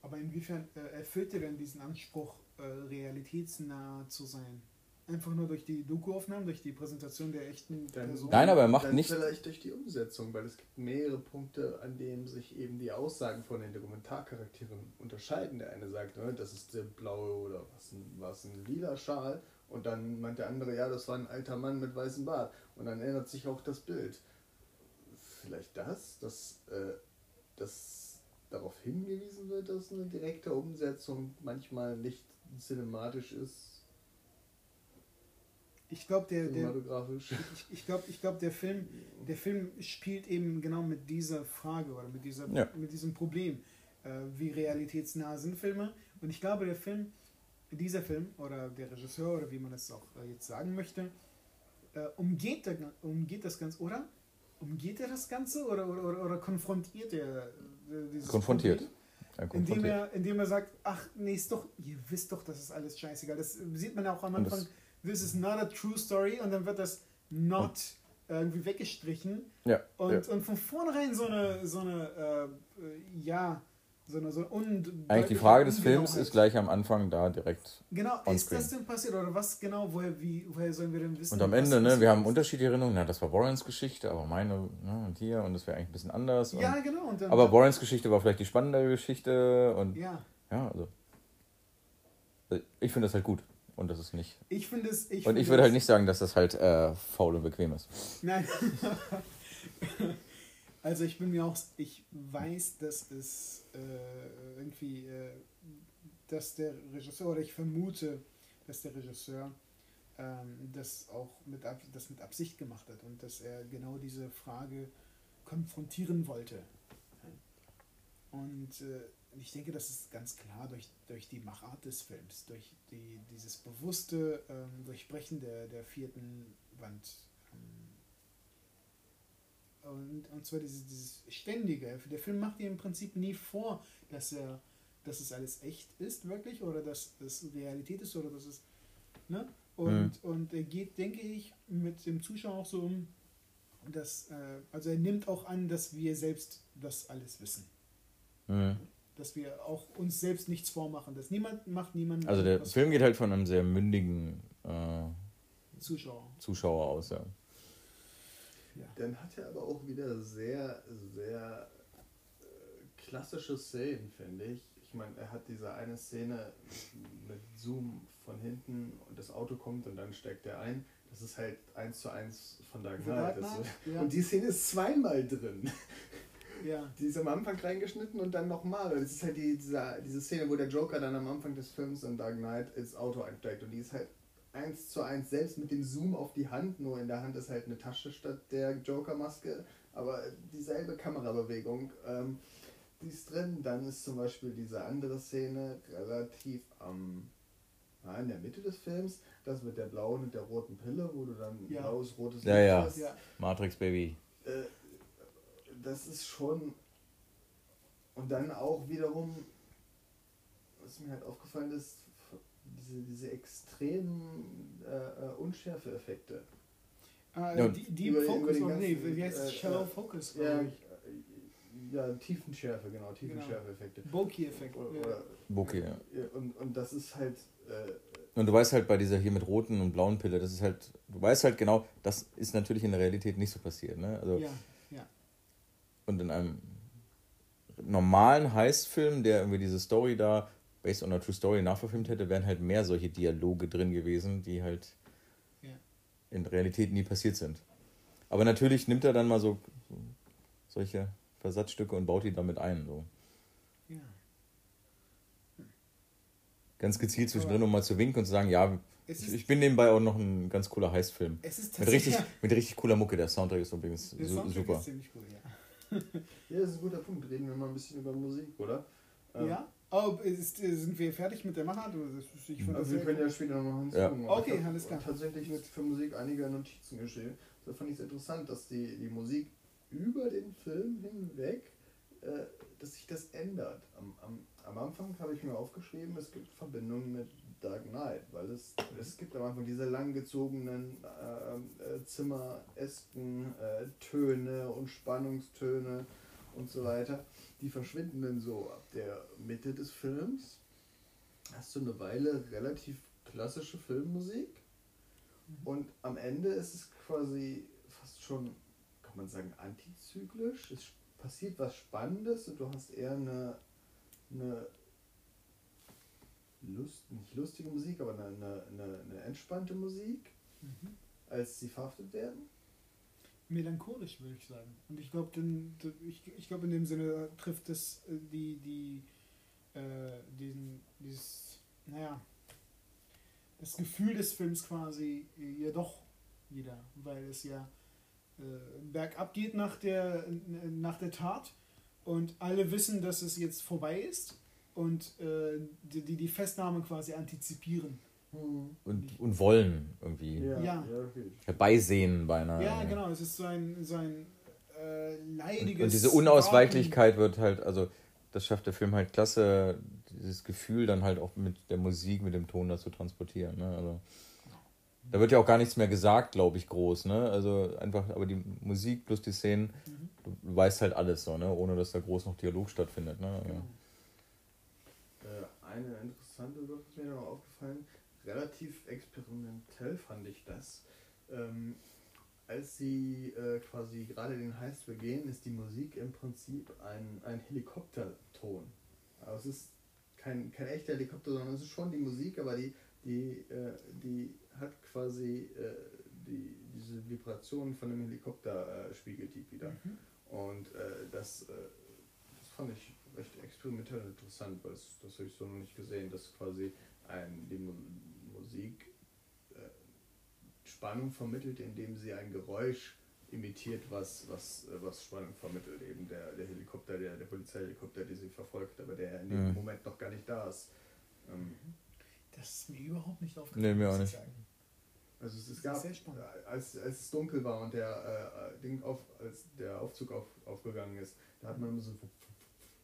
Aber inwiefern äh, erfüllt er denn diesen Anspruch, äh, realitätsnah zu sein? Einfach nur durch die Doku-Aufnahmen, durch die Präsentation der echten dann, Person? Nein, aber er macht dann nicht. Vielleicht durch die Umsetzung, weil es gibt mehrere Punkte, an denen sich eben die Aussagen von den Dokumentarcharakteren unterscheiden. Der eine sagt, ne, das ist der blaue oder was ein, was ein lila Schal. Und dann meint der andere, ja, das war ein alter Mann mit weißem Bart. Und dann ändert sich auch das Bild. Vielleicht das, dass, äh, dass darauf hingewiesen wird, dass eine direkte Umsetzung manchmal nicht cinematisch ist ich glaube, der, der, ich, ich glaube, ich glaub, der, Film, der Film spielt eben genau mit dieser Frage oder mit, dieser, ja. mit diesem Problem. Äh, wie realitätsnah sind Filme? Und ich glaube, der Film, dieser Film oder der Regisseur oder wie man es auch äh, jetzt sagen möchte, äh, umgeht, der, umgeht das Ganze, oder? Umgeht er das Ganze oder, oder, oder, oder konfrontiert er äh, dieses Konfrontiert. Problem? Indem er, indem er sagt, ach nee, ist doch, ihr wisst doch, das ist alles scheißegal. Das sieht man ja auch am Anfang this is not a true story und dann wird das not irgendwie weggestrichen. Ja. Und, ja. und von vornherein so eine, so eine äh, ja, so eine, so Eigentlich die Frage des Films ist gleich am Anfang da direkt. Genau, ist das denn passiert oder was genau, woher, wie, woher sollen wir denn wissen? Und am Ende, ne, wir haben unterschiedliche Erinnerungen, na, das war Warrens Geschichte, aber meine, ne, und hier, und das wäre eigentlich ein bisschen anders. Ja, und, genau. Und aber Warrens Geschichte war vielleicht die spannende Geschichte und. Ja. Ja, also. Ich finde das halt gut. Und das ist nicht. Ich finde es. Ich und ich würde halt nicht sagen, dass das halt äh, faul und bequem ist. Nein. also ich bin mir auch. Ich weiß, dass es äh, irgendwie. Äh, dass der Regisseur, oder ich vermute, dass der Regisseur ähm, das auch mit, das mit Absicht gemacht hat und dass er genau diese Frage konfrontieren wollte. Und äh, ich denke, das ist ganz klar durch, durch die Machart des Films, durch die, dieses bewusste ähm, Durchbrechen der, der vierten Wand. Ähm, und, und zwar dieses, dieses ständige. Der Film macht dir im Prinzip nie vor, dass er dass es alles echt ist, wirklich, oder dass es Realität ist, oder dass es. Ne? Und, mhm. und er geht, denke ich, mit dem Zuschauer auch so um, dass, äh, also er nimmt auch an, dass wir selbst das alles wissen. Mhm dass wir auch uns selbst nichts vormachen. Dass niemand macht niemand. Also der Film geht halt von einem sehr mündigen äh, Zuschauer. Zuschauer aus, ja. ja. Dann hat er aber auch wieder sehr, sehr äh, klassische Szenen, finde ich. Ich meine, er hat diese eine Szene mit Zoom von hinten und das Auto kommt und dann steckt er ein. Das ist halt eins zu eins von Dark Knight. Ja. Und die Szene ist zweimal drin. Ja. Die ist am Anfang reingeschnitten und dann nochmal. Das ist halt die, diese, diese Szene, wo der Joker dann am Anfang des Films in Dark Knight ins Auto einsteigt und die ist halt eins zu eins, selbst mit dem Zoom auf die Hand, nur in der Hand ist halt eine Tasche statt der Joker-Maske, aber dieselbe Kamerabewegung, ähm, die ist drin. Dann ist zum Beispiel diese andere Szene relativ am, na, in der Mitte des Films, das mit der blauen und der roten Pille, wo du dann Ja. blaues, rotes Ja, Licht ja. hast. Ja. Matrix Baby. Äh, das ist schon. Und dann auch wiederum, was mir halt aufgefallen ist, diese, diese extremen äh, äh, Unschärfe-Effekte. Ja. die, die Über- über Focus, oder nee, wie heißt äh, Shallow äh, Focus, Ja, äh, ja, Tiefenschärfe, genau, Tiefenschärfe-Effekte. Bokeh-Effekt. Oder, Ja. Bokeh, ja. und, und das ist halt. Äh, Und du weißt halt bei dieser hier mit roten und blauen Pille, das ist halt, du weißt halt genau, das ist natürlich in der Realität nicht so passiert. Ne? Also, ja. Und in einem normalen Heist-Film, der irgendwie diese Story da, based on a true story, nachverfilmt hätte, wären halt mehr solche Dialoge drin gewesen, die halt Ja. in Realität nie passiert sind. Aber natürlich nimmt er dann mal so, so solche Versatzstücke und baut die damit ein. So. ja. Ganz gezielt zwischendrin, um mal zu winken und zu sagen, ja, ich, ich bin nebenbei auch noch ein ganz cooler Heist-Film. es ist Mit richtig, mit richtig cooler Mucke. Der Soundtrack ist übrigens Der Soundtrack super. ist ziemlich gut, ja. Ja, das ist ein guter Punkt. Reden wir mal ein bisschen über Musik, oder? Ähm, Ja? Oh, ist, sind wir fertig mit der Machart? Also wir können ja später noch Ja. hinzufügen. aber Okay, hab alles klar. tatsächlich mit für Musik einige Notizen geschrieben. Da fand ich es interessant, dass die, die Musik über den Film hinweg, äh, dass sich das ändert. Am, am, am Anfang habe ich mir aufgeschrieben, es gibt Verbindungen mit Dark Knight, weil es, es gibt am Anfang diese langgezogenen äh, äh, zimmeresken äh, Töne und Spannungstöne und so weiter. Die verschwinden dann so ab der Mitte des Films hast du eine Weile relativ klassische Filmmusik und am Ende ist es quasi fast schon, kann man sagen, antizyklisch. Es passiert was Spannendes und du hast eher eine, eine Lust, nicht lustige Musik, aber eine, eine, eine, eine entspannte Musik, Mhm. als sie verhaftet werden. Melancholisch, würde ich sagen. Und ich glaube, ich, ich glaube, in dem Sinne trifft es äh, die, die, äh, diesen, dieses, naja, das Gefühl des Films quasi äh, ja doch wieder, weil es ja äh, bergab geht nach der, äh, nach der Tat und alle wissen, dass es jetzt vorbei ist und äh, die, die die Festnahme quasi antizipieren. Und, und wollen irgendwie. Ja. ja. Herbeisehen beinahe. Ja, genau, es ist so ein, so ein äh, leidiges. Und, und diese Unausweichlichkeit wird halt, also das schafft der Film halt klasse, dieses Gefühl dann halt auch mit der Musik, mit dem Ton dazu transportieren. Ne? Also, da wird ja auch gar nichts mehr gesagt, glaube ich, groß. Ne? Also einfach, aber die Musik plus die Szenen, Mhm. du weißt halt alles so, ne? ohne dass da groß noch Dialog stattfindet. Ne? Genau. Äh, eine interessante Sache ist mir noch aufgefallen. Relativ experimentell fand ich das. Ähm, als sie äh, quasi gerade den Heist begehen, ist die Musik im Prinzip ein, ein Helikopterton. Also es ist kein, kein echter Helikopter, sondern es ist schon die Musik, aber die, die, äh, die hat quasi äh, die, diese Vibration von dem Helikopter äh, spiegelt die wieder. Mhm. Und äh, das, äh, das fand ich recht experimentell interessant, weil es, das habe ich so noch nicht gesehen, dass quasi ein, die Mu Musik äh, Spannung vermittelt, indem sie ein Geräusch imitiert, was, was, äh, was Spannung vermittelt. Eben der, der Helikopter, der, der Polizeihelikopter, der sie verfolgt, aber der in dem Mhm. Moment noch gar nicht da ist. Ähm, Das ist mir überhaupt nicht aufgefallen. Nee, mir auch nicht. sagen. Also es, es ist gab, sehr spannend. äh, als, als es dunkel war und der, äh, Ding auf, als der Aufzug auf, aufgegangen ist, da hat man immer so,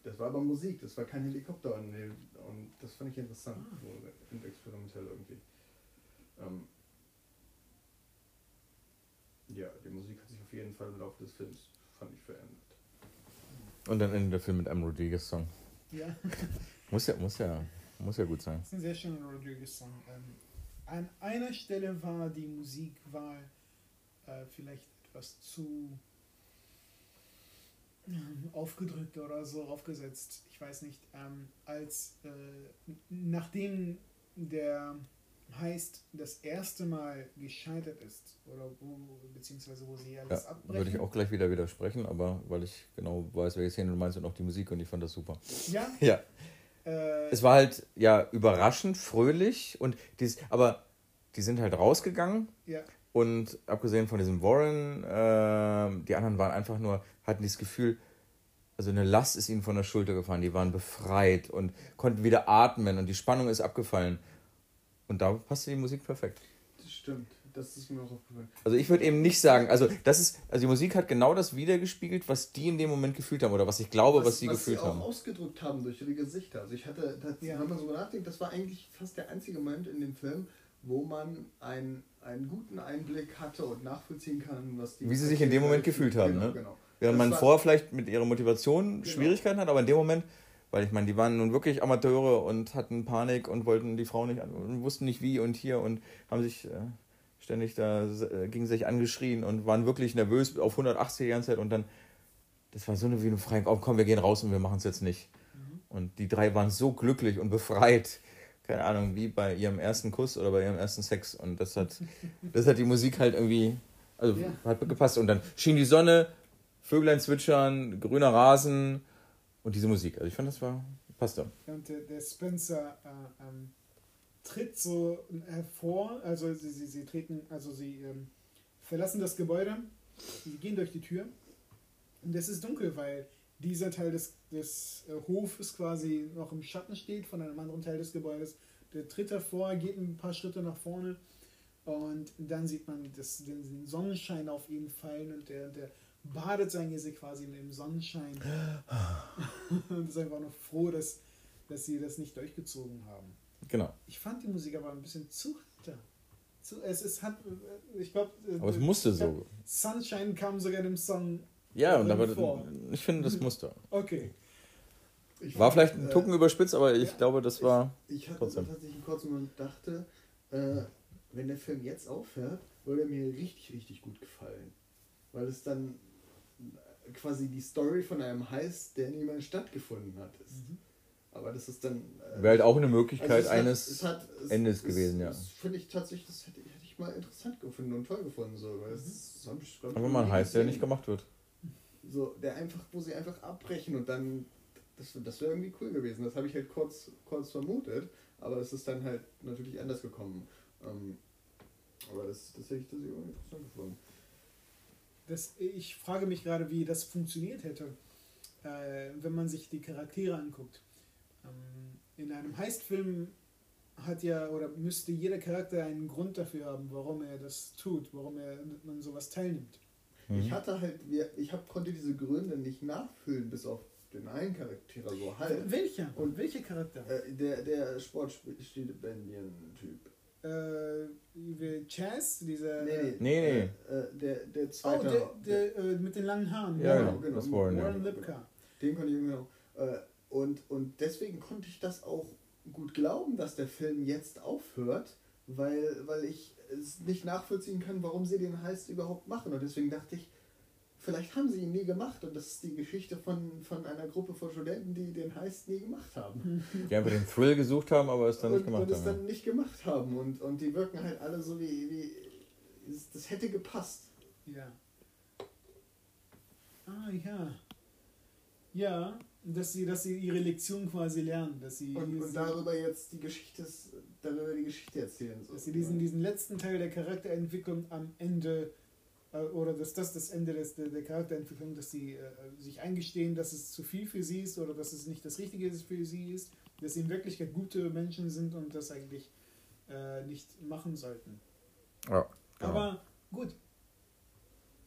das war aber Musik, das war kein Helikopter und, und das fand ich interessant Ah. so, und experimentell irgendwie. Ähm, ja, die Musik hat sich auf jeden Fall im Laufe des Films, fand ich, verändert. Und dann endet der Film mit einem Rodriguez-Song. Ja, Muss ja, muss ja, muss ja gut sein. das ist ein sehr schöner Rodriguez-Song. Ähm, an einer Stelle war die Musikwahl äh, vielleicht etwas zu ähm, aufgedrückt oder so aufgesetzt. Ich weiß nicht. Ähm, als äh, nachdem der heißt das erste Mal gescheitert ist oder wo, beziehungsweise wo sie alles Ja, abbrechen. würde ich auch gleich wieder widersprechen, aber weil ich genau weiß, welche Szene du meinst und auch die Musik und ich fand das super. Ja, Ja, äh, es war halt ja überraschend, fröhlich und dies, aber die sind halt rausgegangen ja, und abgesehen von diesem Warren, ähm, die anderen waren einfach nur, hatten dieses Gefühl, also eine Last ist ihnen von der Schulter gefallen, die waren befreit und konnten wieder atmen und die Spannung ist abgefallen. Und da passte die Musik perfekt. Das stimmt. Das ist mir auch aufgefallen. Also ich würde eben nicht sagen, also das ist, also die Musik hat genau das wiedergespiegelt, was die in dem Moment gefühlt haben oder was ich glaube, was, sie gefühlt sie auch haben. ausgedrückt haben durch ihre Gesichter. Also ich hatte, das, Ja. wenn man so nachdenkt, das war eigentlich fast der einzige Moment in dem Film, wo man einen, einen guten Einblick hatte und nachvollziehen kann, was die Wie sie sich in dem Moment gefühlt haben, Genau, ne? genau. Während Das man vorher vielleicht mit ihrer Motivation Genau. Schwierigkeiten hat, aber in dem Moment, weil ich meine, die waren nun wirklich Amateure und hatten Panik und wollten die Frau nicht an und wussten nicht wie und hier und haben sich äh, ständig da äh, gegen sich angeschrien und waren wirklich nervös auf 180 die ganze Zeit und dann, das war so eine wie eine Freie, oh, komm, wir gehen raus und wir machen es jetzt nicht. Mhm. Und die drei waren so glücklich und befreit, keine Ahnung, wie bei ihrem ersten Kuss oder bei ihrem ersten Sex und das hat, das hat die Musik halt irgendwie, also Ja. hat gepasst und dann schien die Sonne, Vöglein zwitschern, grüner Rasen und diese Musik. Also ich fand, das war, passte. und der, der Spencer äh, ähm, tritt so hervor, also sie, sie, sie treten, also sie ähm, verlassen das Gebäude, sie gehen durch die Tür und es ist dunkel, weil dieser Teil des, des äh, Hofes quasi noch im Schatten steht von einem anderen Teil des Gebäudes. Der tritt hervor, geht ein paar Schritte nach vorne und dann sieht man das, den, den Sonnenschein auf ihn fallen und der, der badet sein Gesicht quasi in dem Sonnenschein. und ist einfach nur froh, dass, dass sie das nicht durchgezogen haben. Genau. Ich fand die Musik aber ein bisschen zu heiter. Zu, es, es hat, äh, ich glaube, Aber es musste so. Sunshine kam sogar dem Song. Ja, und aber vor. ich finde, das musste. Okay. Ich War vielleicht ein äh, Tucken überspitzt, aber ich ja, glaube, das war. Ich hatte Trotzdem. tatsächlich einen kurzen Moment dachte, äh, wenn der Film jetzt aufhört, würde er mir richtig, richtig gut gefallen. Weil es dann äh, quasi die Story von einem Heist, der niemals stattgefunden hat, ist. Aber das ist dann. Äh, Wäre halt auch eine Möglichkeit also es hat- eines es hat- es- Endes es- gewesen, ja. Das finde ich tatsächlich, das hätte, hätte ich mal interessant gefunden und toll gefunden. So, weil das, ich, glaub ich, einfach mal ein nie Heiß, der nicht gemacht wird. So, der einfach, wo sie einfach abbrechen und dann, das, das wäre irgendwie cool gewesen. Das habe ich halt kurz, kurz vermutet, aber es ist dann halt natürlich anders gekommen. Ähm, aber das, das hätte ich das irgendwie interessant gefunden. Das, ich frage mich gerade, wie das funktioniert hätte, äh, wenn man sich die Charaktere anguckt. Ähm, in einem Heistfilm hat ja oder müsste jeder Charakter einen Grund dafür haben, warum er das tut, warum er an sowas teilnimmt. Mhm. Ich hatte halt, ich hab, konnte diese Gründe nicht nachfüllen, bis auf den einen Charakter so halb. Welcher? Und- welcher Charakter? Äh, der der Sportstipendien-Typ. Äh, Chaz, dieser. Nee, nee. Nee, nee. Äh, der, der Oh, zweite. der, der äh, mit den langen Haaren. Ja, genau, genau. genau. Das Warren, ja. Warren Lipka. Den konnte ich irgendwie noch. Äh, und, und deswegen konnte ich das auch gut glauben, dass der Film jetzt aufhört, weil, weil ich es nicht nachvollziehen kann, warum sie den Heist überhaupt machen. Und deswegen dachte ich, vielleicht haben sie ihn nie gemacht. Und das ist die Geschichte von, von einer Gruppe von Studenten, die den Heist nie gemacht haben. Die einfach den Thrill gesucht haben, aber es dann nicht und, gemacht und es haben. dann nicht gemacht haben. Und, und die wirken halt alle so wie, wie es- das hätte gepasst. Ja. Ah, ja. Ja, dass sie, dass sie ihre Lektion quasi lernen, dass sie, Und, und darüber jetzt die Geschichte, darüber die Geschichte erzählen. So. dass sie diesen, diesen letzten Teil der Charakterentwicklung am Ende äh, oder dass das das Ende des, der, der Charakterentwicklung, dass sie äh, sich eingestehen, dass es zu viel für sie ist oder dass es nicht das Richtige ist für sie ist, dass sie in Wirklichkeit gute Menschen sind und das eigentlich äh, nicht machen sollten. Ja, genau. Aber gut.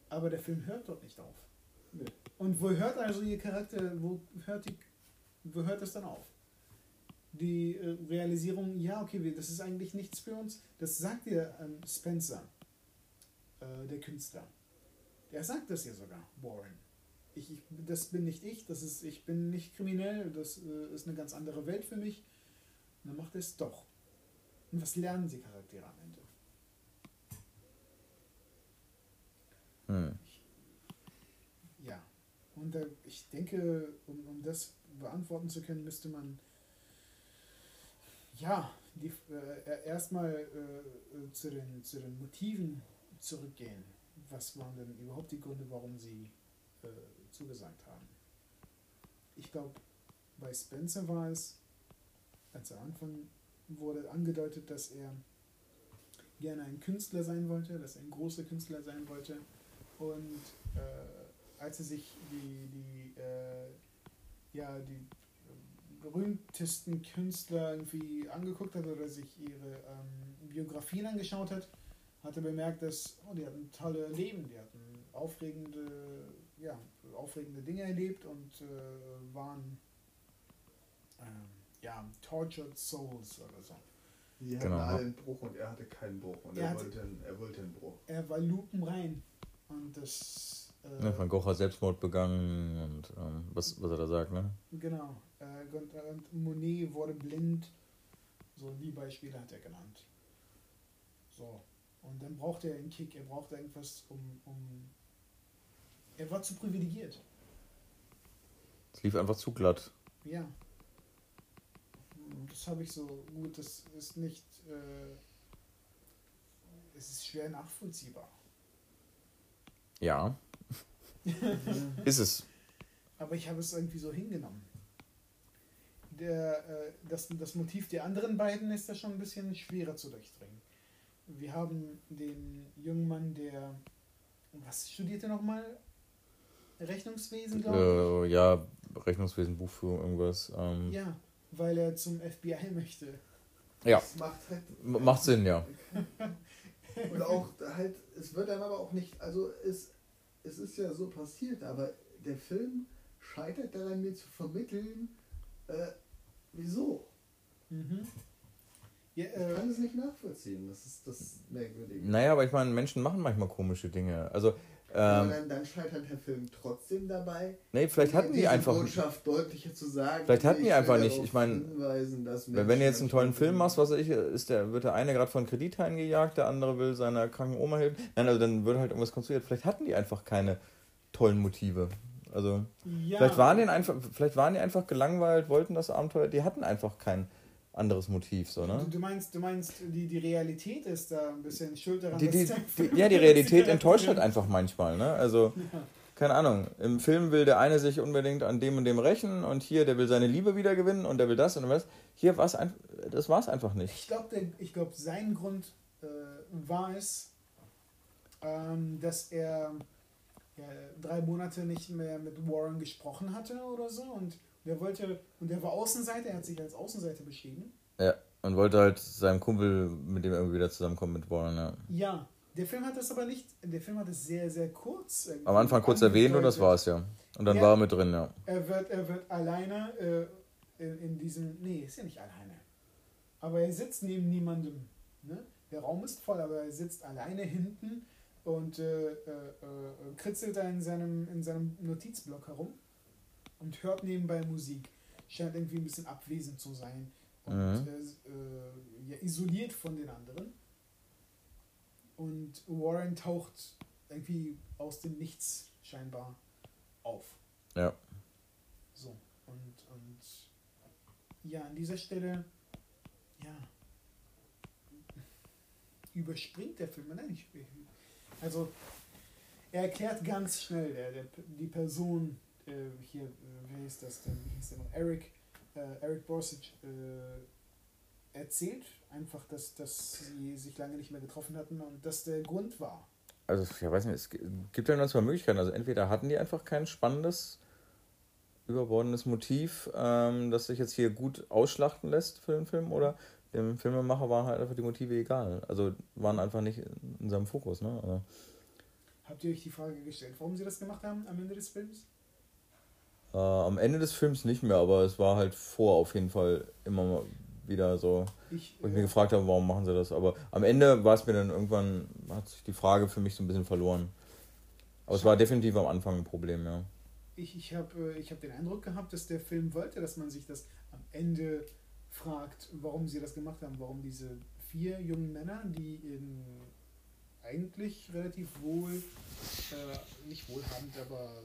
Aber der Film hört dort nicht auf. Und wo hört also ihr Charakter, wo hört, die, wo hört es dann auf? Die äh, Realisierung, ja, okay, das ist eigentlich nichts für uns. Das sagt ihr ähm, Spencer, äh, der Künstler. Der sagt das ja sogar, Warren. Ich, ich, das bin nicht ich, das ist, ich bin nicht kriminell, das äh, ist eine ganz andere Welt für mich. Und dann macht er es doch. Und was lernen die Charaktere am Ende? Hm. Und äh, ich denke, um, um das beantworten zu können, müsste man ja äh, erstmal äh, zu, den, zu den Motiven zurückgehen. Was waren denn überhaupt die Gründe, warum sie äh, zugesagt haben? Ich glaube, bei Spencer war es, als am Anfang wurde angedeutet, dass er gerne ein Künstler sein wollte, dass er ein großer Künstler sein wollte. Und äh, als er sich die, die, äh, ja, die berühmtesten Künstler irgendwie angeguckt hat oder sich ihre ähm, Biografien angeschaut hat, hat er bemerkt, dass oh, die hatten tolle Leben, die hatten aufregende, ja, aufregende Dinge erlebt und äh, waren ähm, ja, tortured souls oder so. Die hatten genau. alle einen Bruch und er hatte keinen Bruch und er, er, wollte, einen, er wollte einen Bruch. Er war lupenrein und das äh, ja, Van Gogh hat Selbstmord begangen und ähm, was, was er da sagt, ne? Genau. Äh, und, und Monet wurde blind. So die Beispiele hat er genannt. So. Und dann brauchte er einen Kick, er brauchte irgendwas, um, um. Er war zu privilegiert. Es lief einfach zu glatt. Ja. Das habe ich so gut, das ist nicht. Äh, es ist schwer nachvollziehbar. Ja. ist es. Aber ich habe es irgendwie so hingenommen. Der, äh, das, das Motiv der anderen beiden ist da schon ein bisschen schwerer zu durchdringen. Wir haben den jungen Mann, der. Was studierte nochmal? Rechnungswesen, glaube ich? Äh, ja, Rechnungswesen, Buchführung, irgendwas. Ähm. Ja, weil er zum FBI möchte. Ja. Das macht halt. Macht Sinn, ja. Und auch halt, es wird dann aber auch nicht, also es es ist ja so passiert, aber der Film scheitert daran, mir zu vermitteln, äh, wieso. Mhm. Ja, äh, ich kann es nicht nachvollziehen, das ist das Merkwürdige. Naja, aber ich meine, Menschen machen manchmal komische Dinge. Also, ähm, dann, dann, scheitert der Film trotzdem dabei. Nee, vielleicht hatten die einfach. Botschaft deutlicher zu sagen. Vielleicht hatten die einfach nicht. Ich meine, wenn du jetzt einen tollen Film machst, was ich, ist der, wird der eine gerade von Kredit eingejagt, der andere will seiner kranken Oma helfen. Nein, also dann wird halt irgendwas konstruiert. Vielleicht hatten die einfach keine tollen Motive. Also, ja. vielleicht, waren die einfach, vielleicht waren die einfach gelangweilt, wollten das Abenteuer. Die hatten einfach kein anderes Motiv. So, ne? du, du meinst, du meinst die, die Realität ist da ein bisschen schuld daran, die, die, die, Ja, die Realität enttäuscht halt einfach manchmal. Ne? Also, ja. keine Ahnung, im Film will der eine sich unbedingt an dem und dem rächen und hier, der will seine Liebe wieder gewinnen und der will das und das. Hier war es einfach, das war es einfach nicht. Ich glaube, glaub, sein Grund äh, war es, ähm, dass er ja, drei Monate nicht mehr mit Warren gesprochen hatte oder so und der wollte, und der war Außenseiter, er hat sich als Außenseiter beschrieben. Ja, und wollte halt seinem Kumpel, mit dem er irgendwie wieder zusammenkommt, mit Warren, ja. Ja, der Film hat das aber nicht, der Film hat es sehr, sehr kurz. Am Anfang kurz erwähnt und das war's ja. Und dann ja, war er mit drin, ja. Er wird, er wird alleine äh, in, in, diesem, nee, ist ja nicht alleine. Aber er sitzt neben niemandem. Ne? Der Raum ist voll, aber er sitzt alleine hinten und äh, äh, äh kritzelt da in seinem, in seinem Notizblock herum und hört nebenbei Musik. Scheint irgendwie ein bisschen abwesend zu sein und mhm. äh, ja, isoliert von den anderen. Und Warren taucht irgendwie aus dem Nichts scheinbar auf. Ja. So, und, und ja, an dieser Stelle, ja, überspringt der Film, nein, ich, also er erklärt ganz schnell, der, der, die Person, äh, hier, äh, wer ist das denn? Wie hieß der noch? Eric, äh, Eric Borsig äh, erzählt einfach, dass, dass sie sich lange nicht mehr getroffen hatten und das der Grund war. Also, ich weiß nicht, es gibt ja nur zwei Möglichkeiten. Also, entweder hatten die einfach kein spannendes, überbordendes Motiv, ähm, das sich jetzt hier gut ausschlachten lässt für den Film, oder dem Filmemacher waren halt einfach die Motive egal. Also, waren einfach nicht in seinem Fokus. Ne? Also, Habt ihr euch die Frage gestellt, warum sie das gemacht haben am Ende des Films? Äh, am Ende des Films nicht mehr, aber es war halt vor auf jeden Fall immer mal wieder so, ich, wo ich mir gefragt habe, warum machen sie das. Aber am Ende war es mir dann irgendwann, hat sich die Frage für mich so ein bisschen verloren. Aber es war definitiv am Anfang ein Problem, ja. Ich, ich habe äh, ich hab den Eindruck gehabt, dass der Film wollte, dass man sich das am Ende fragt, warum sie das gemacht haben, warum diese vier jungen Männer, die in eigentlich relativ wohl, äh, nicht wohlhabend, aber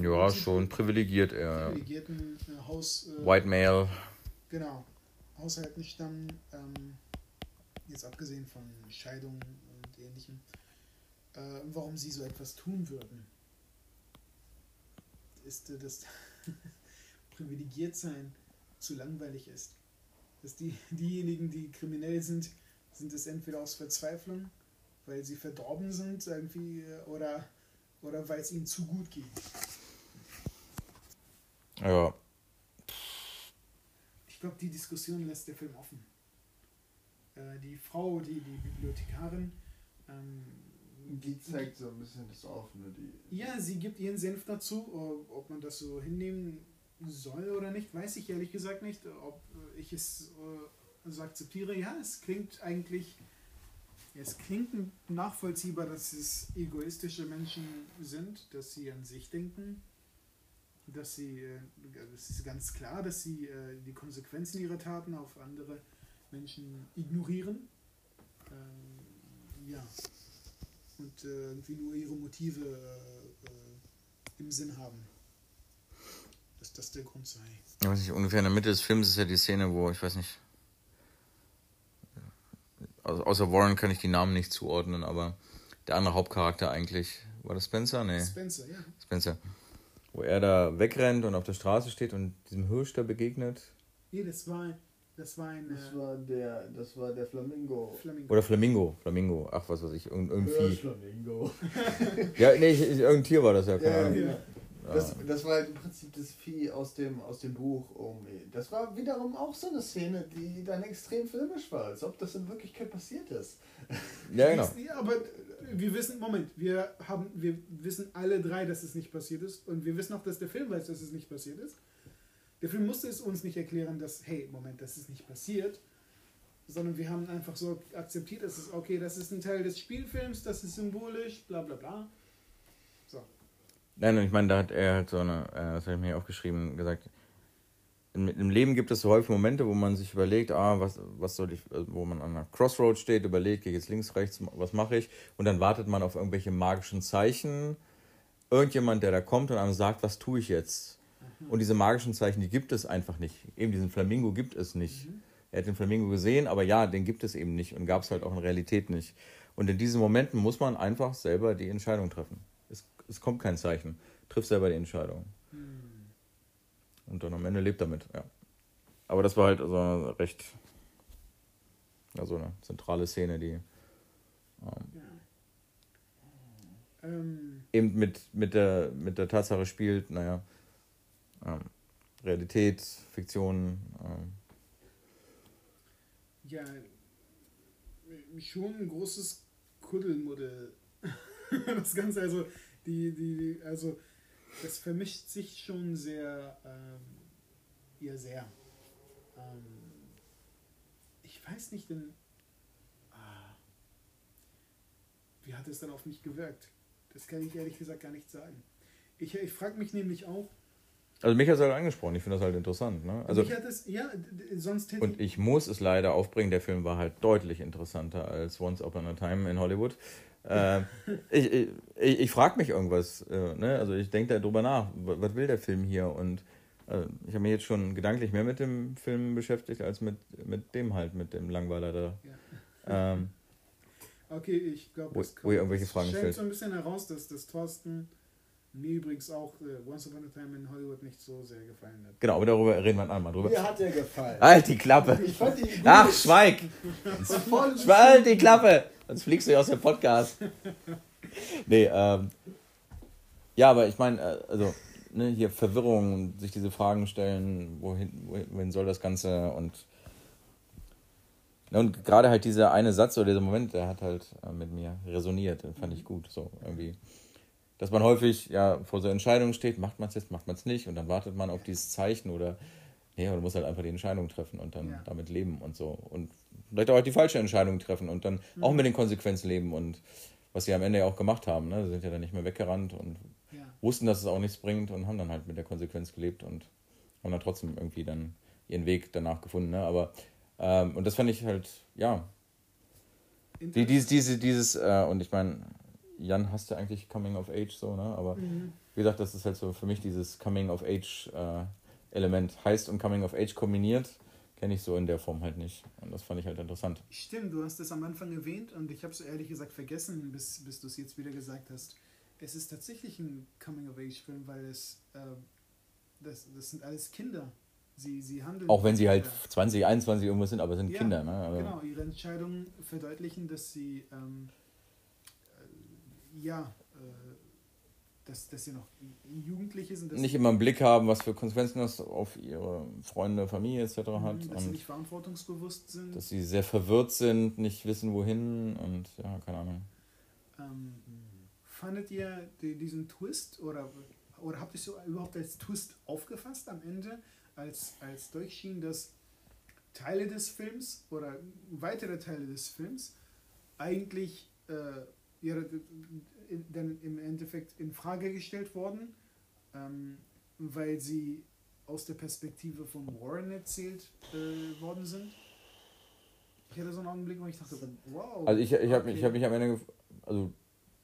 ja, schon privilegiert eher. Privilegierten äh, Haus. Äh, White Male. Genau. Haushalten stammen, ähm, jetzt abgesehen von Scheidung und ähnlichem, äh, warum sie so etwas tun würden. Ist äh, das privilegiert sein zu langweilig ist. Dass die, diejenigen, die kriminell sind, sind es entweder aus Verzweiflung, weil sie verdorben sind irgendwie äh, oder, oder weil es ihnen zu gut geht. Ja. Ich glaube, die Diskussion lässt der Film offen. Äh, die Frau, die, die Bibliothekarin, ähm, Die zeigt so ein bisschen das Offene. Die ja, sie gibt ihren Senf dazu. Ob- Ob man das so hinnehmen soll oder nicht, weiß ich ehrlich gesagt nicht. Ob ich es äh, so akzeptiere. Ja, es klingt eigentlich, es klingt nachvollziehbar, dass es egoistische Menschen sind, dass sie an sich denken. Dass sie, äh, es ist ganz klar, dass sie äh, die Konsequenzen ihrer Taten auf andere Menschen ignorieren. Ähm, ja. Und äh, irgendwie nur ihre Motive im Sinn haben. Dass das der Grund sei. Ich weiß nicht, ungefähr in der Mitte des Films ist ja die Szene, wo, ich weiß nicht. Also, außer Warren kann ich die Namen nicht zuordnen, aber der andere Hauptcharakter eigentlich. War das Spencer? Nee, Spencer, ja. Spencer. Wo er da wegrennt und auf der Straße steht und diesem Hirsch da begegnet. Nee, das war, das war ein das äh, war der, das war der Flamingo. Flamingo. Oder Flamingo. Flamingo. Ach, was weiß ich. Irgend, irgendwie. Flamingo. Ja, nee, ich, ich, irgendein Tier war das ja, keine Ja, Ahnung. genau. Das, das war halt im Prinzip das Vieh aus dem, aus dem Buch. Um, das war wiederum auch so eine Szene, die dann extrem filmisch war, als ob das in Wirklichkeit passiert ist. Ja, genau. Ja, aber wir wissen, Moment, wir haben, wir wissen alle drei, dass es nicht passiert ist und wir wissen auch, dass der Film weiß, dass es nicht passiert ist. Der Film musste es uns nicht erklären, dass, hey, Moment, das ist nicht passiert, sondern wir haben einfach so akzeptiert, dass es, okay, das ist ein Teil des Spielfilms, das ist symbolisch, bla bla bla. Nein, ich meine, da hat er halt so eine, äh, das habe ich mir aufgeschrieben, gesagt, im, Leben gibt es so häufig Momente, wo man sich überlegt, ah, was, was soll ich, äh, wo man an einer Crossroad steht, überlegt, gehe ich jetzt links, rechts, was mache ich? Und dann wartet man auf irgendwelche magischen Zeichen. Irgendjemand, der da kommt und einem sagt, was tue ich jetzt? Und diese magischen Zeichen, die gibt es einfach nicht. Eben diesen Flamingo gibt es nicht. Er hat den Flamingo gesehen, aber ja, den gibt es eben nicht und gab es halt auch in Realität nicht. Und in diesen Momenten muss man einfach selber die Entscheidung treffen. Es, kommt kein Zeichen. Triff selber die Entscheidung. Und dann am Ende lebt damit, ja. Aber das war halt also recht, also eine zentrale Szene, die ähm, Ja. Ähm, eben mit, mit, der, mit der Tatsache spielt, naja, ähm, Realität, Fiktion, ähm, ja, schon ein großes Kuddelmuddel. das Ganze, also, die, die, also, das vermischt sich schon sehr, ähm, ja, sehr. Ähm, ich weiß nicht, denn, ah, wie hat es dann auf mich gewirkt? Das kann ich ehrlich gesagt gar nicht sagen. Ich, ich frage mich nämlich auch, Also mich hat es halt angesprochen, ich finde das halt interessant. Ne? Also, mich hat es, ja, sonst hätte und ich muss es leider aufbringen, der Film war halt deutlich interessanter als Once Upon a Time in Hollywood. Ähm, ich ich, ich, frage mich irgendwas. Äh, ne? Also ich denke darüber nach, wa- was will der Film hier? Und äh, ich habe mich jetzt schon gedanklich mehr mit dem Film beschäftigt, als mit, mit dem halt, mit dem Langweiler da. Ja. Ähm, Okay, ich glaube, Wo- das wo ihr irgendwelche das Fragen stellt so ein bisschen heraus, dass das Thorsten mir übrigens auch äh, Once Upon a Time in Hollywood nicht so sehr gefallen hat. genau, aber darüber reden wir ein andermal drüber. Mir hat der gefallen. Halt die Klappe! Ich fand die gut. Ach, schweig! Voll Halt die Klappe! Sonst fliegst du ja aus dem Podcast. Nee, ähm. Ja, aber ich meine, äh, also, ne, hier Verwirrung, sich diese Fragen stellen, wohin, wohin, soll das Ganze und. Ne, und gerade halt dieser eine Satz oder dieser Moment, der hat halt äh, mit mir resoniert, den fand ich gut, so irgendwie. Dass man häufig ja vor so Entscheidungen steht, macht man es jetzt, macht man es nicht und dann wartet man auf dieses Zeichen oder nee, man muss halt einfach die Entscheidung treffen und dann Ja. damit leben und so. Und vielleicht auch die falsche Entscheidung treffen und dann auch mit den Konsequenzen leben und was sie am Ende ja auch gemacht haben, ne? Sie sind ja dann nicht mehr weggerannt und Ja. wussten, dass es auch nichts bringt und haben dann halt mit der Konsequenz gelebt und haben dann trotzdem irgendwie dann ihren Weg danach gefunden. Ne? Aber ähm, und das fand ich halt, ja, die, dieses, diese, dieses, äh, und ich meine, Jan hasst ja eigentlich Coming of Age so, ne? Aber Mhm. wie gesagt, das ist halt so für mich dieses Coming of Age äh, Element heißt und Coming of Age kombiniert. Kenne ich so in der Form halt nicht. Und das fand ich halt interessant. Stimmt, du hast es am Anfang erwähnt und ich habe es ehrlich gesagt vergessen, bis, bis du es jetzt wieder gesagt hast. Es ist tatsächlich ein Coming-of-Age-Film, weil es äh, das, das sind alles Kinder. Sie, sie handeln. Auch wenn sie halt Ja. 20, 21 irgendwas sind, aber es sind Ja, Kinder. Ne? Also, Genau, ihre Entscheidungen verdeutlichen, dass sie ähm, äh, ja, dass, dass sie noch Jugendliche sind, Nicht immer einen Blick haben, was für Konsequenzen das auf ihre Freunde, Familie etc. hat. dass sie nicht verantwortungsbewusst sind. dass sie sehr verwirrt sind, nicht wissen wohin und ja, keine Ahnung. Ähm, fandet ihr die, diesen Twist oder, oder habt ihr es so überhaupt als Twist aufgefasst am Ende, als, als durchschien, dass Teile des Films oder weitere Teile des Films eigentlich äh, ihre, dann im Endeffekt in Frage gestellt wurden, ähm, weil sie aus der Perspektive von Warren erzählt äh, worden sind? Ich hatte so einen Augenblick, wo ich dachte, wow. Also ich, ich habe okay. ich hab mich am Ende, also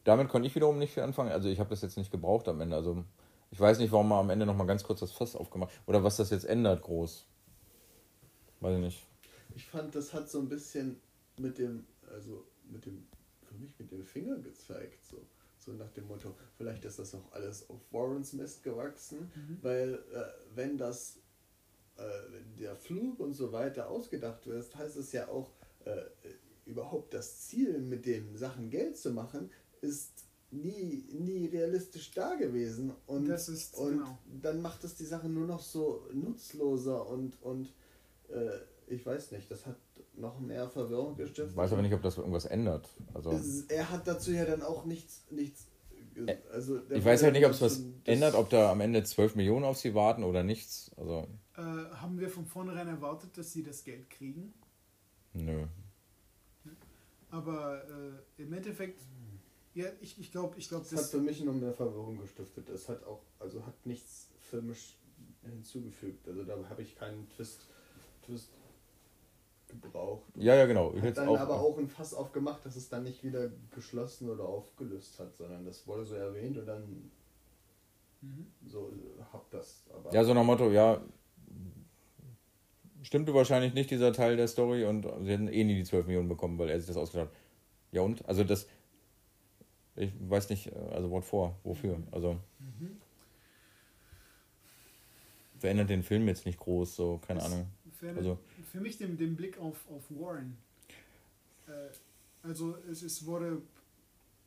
damit konnte ich wiederum nicht viel anfangen. Also ich habe das jetzt nicht gebraucht am Ende. Also ich weiß nicht, warum man am Ende nochmal ganz kurz das Fass aufgemacht oder was das jetzt ändert groß. Weiß ich nicht. Ich fand, das hat so ein bisschen mit dem, also mit dem, für mich mit dem Finger gezeigt, so. So nach dem Motto, vielleicht ist das auch alles auf Warrens Mist gewachsen, Mhm. weil äh, wenn das, äh, wenn der Flug und so weiter ausgedacht wird, heißt es ja auch, äh, überhaupt das Ziel mit den Sachen Geld zu machen, ist nie, nie realistisch da gewesen. Und, ist, und genau. dann macht es die Sache nur noch so nutzloser und, und äh, ich weiß nicht, das hat noch mehr Verwirrung gestiftet. Ich weiß aber nicht, ob das irgendwas ändert. Also Er hat dazu ja dann auch nichts, nichts also ich weiß halt nicht, ob es was ändert, ob da am Ende 12 Millionen auf sie warten oder nichts. Also Äh, haben wir von vornherein erwartet, dass sie das Geld kriegen. nö. Aber äh, im Endeffekt, ja, ich, ich glaube, ich glaube, Das hat das. für mich noch mehr Verwirrung gestiftet. Es hat auch, also hat nichts filmisch hinzugefügt. Also da habe ich keinen Twist, Twist gebraucht. Ja, ja, genau. Ich Hat dann auch, aber auch ein Fass aufgemacht, dass es dann nicht wieder geschlossen oder aufgelöst hat, sondern das wurde so erwähnt und dann Mhm. so äh, hab das. Aber Ja, so nach Motto, ja, stimmte wahrscheinlich nicht dieser Teil der Story und sie hätten eh nie die 12 Millionen bekommen, weil er sich das ausgedacht hat. Ja und? Also das, ich weiß nicht, äh, also Wort vor, wofür. Also Mhm. verändert den Film jetzt nicht groß, so, keine Das- Ahnung. Für, Also- für mich den, den Blick auf, auf Warren. Äh, also es, es wurde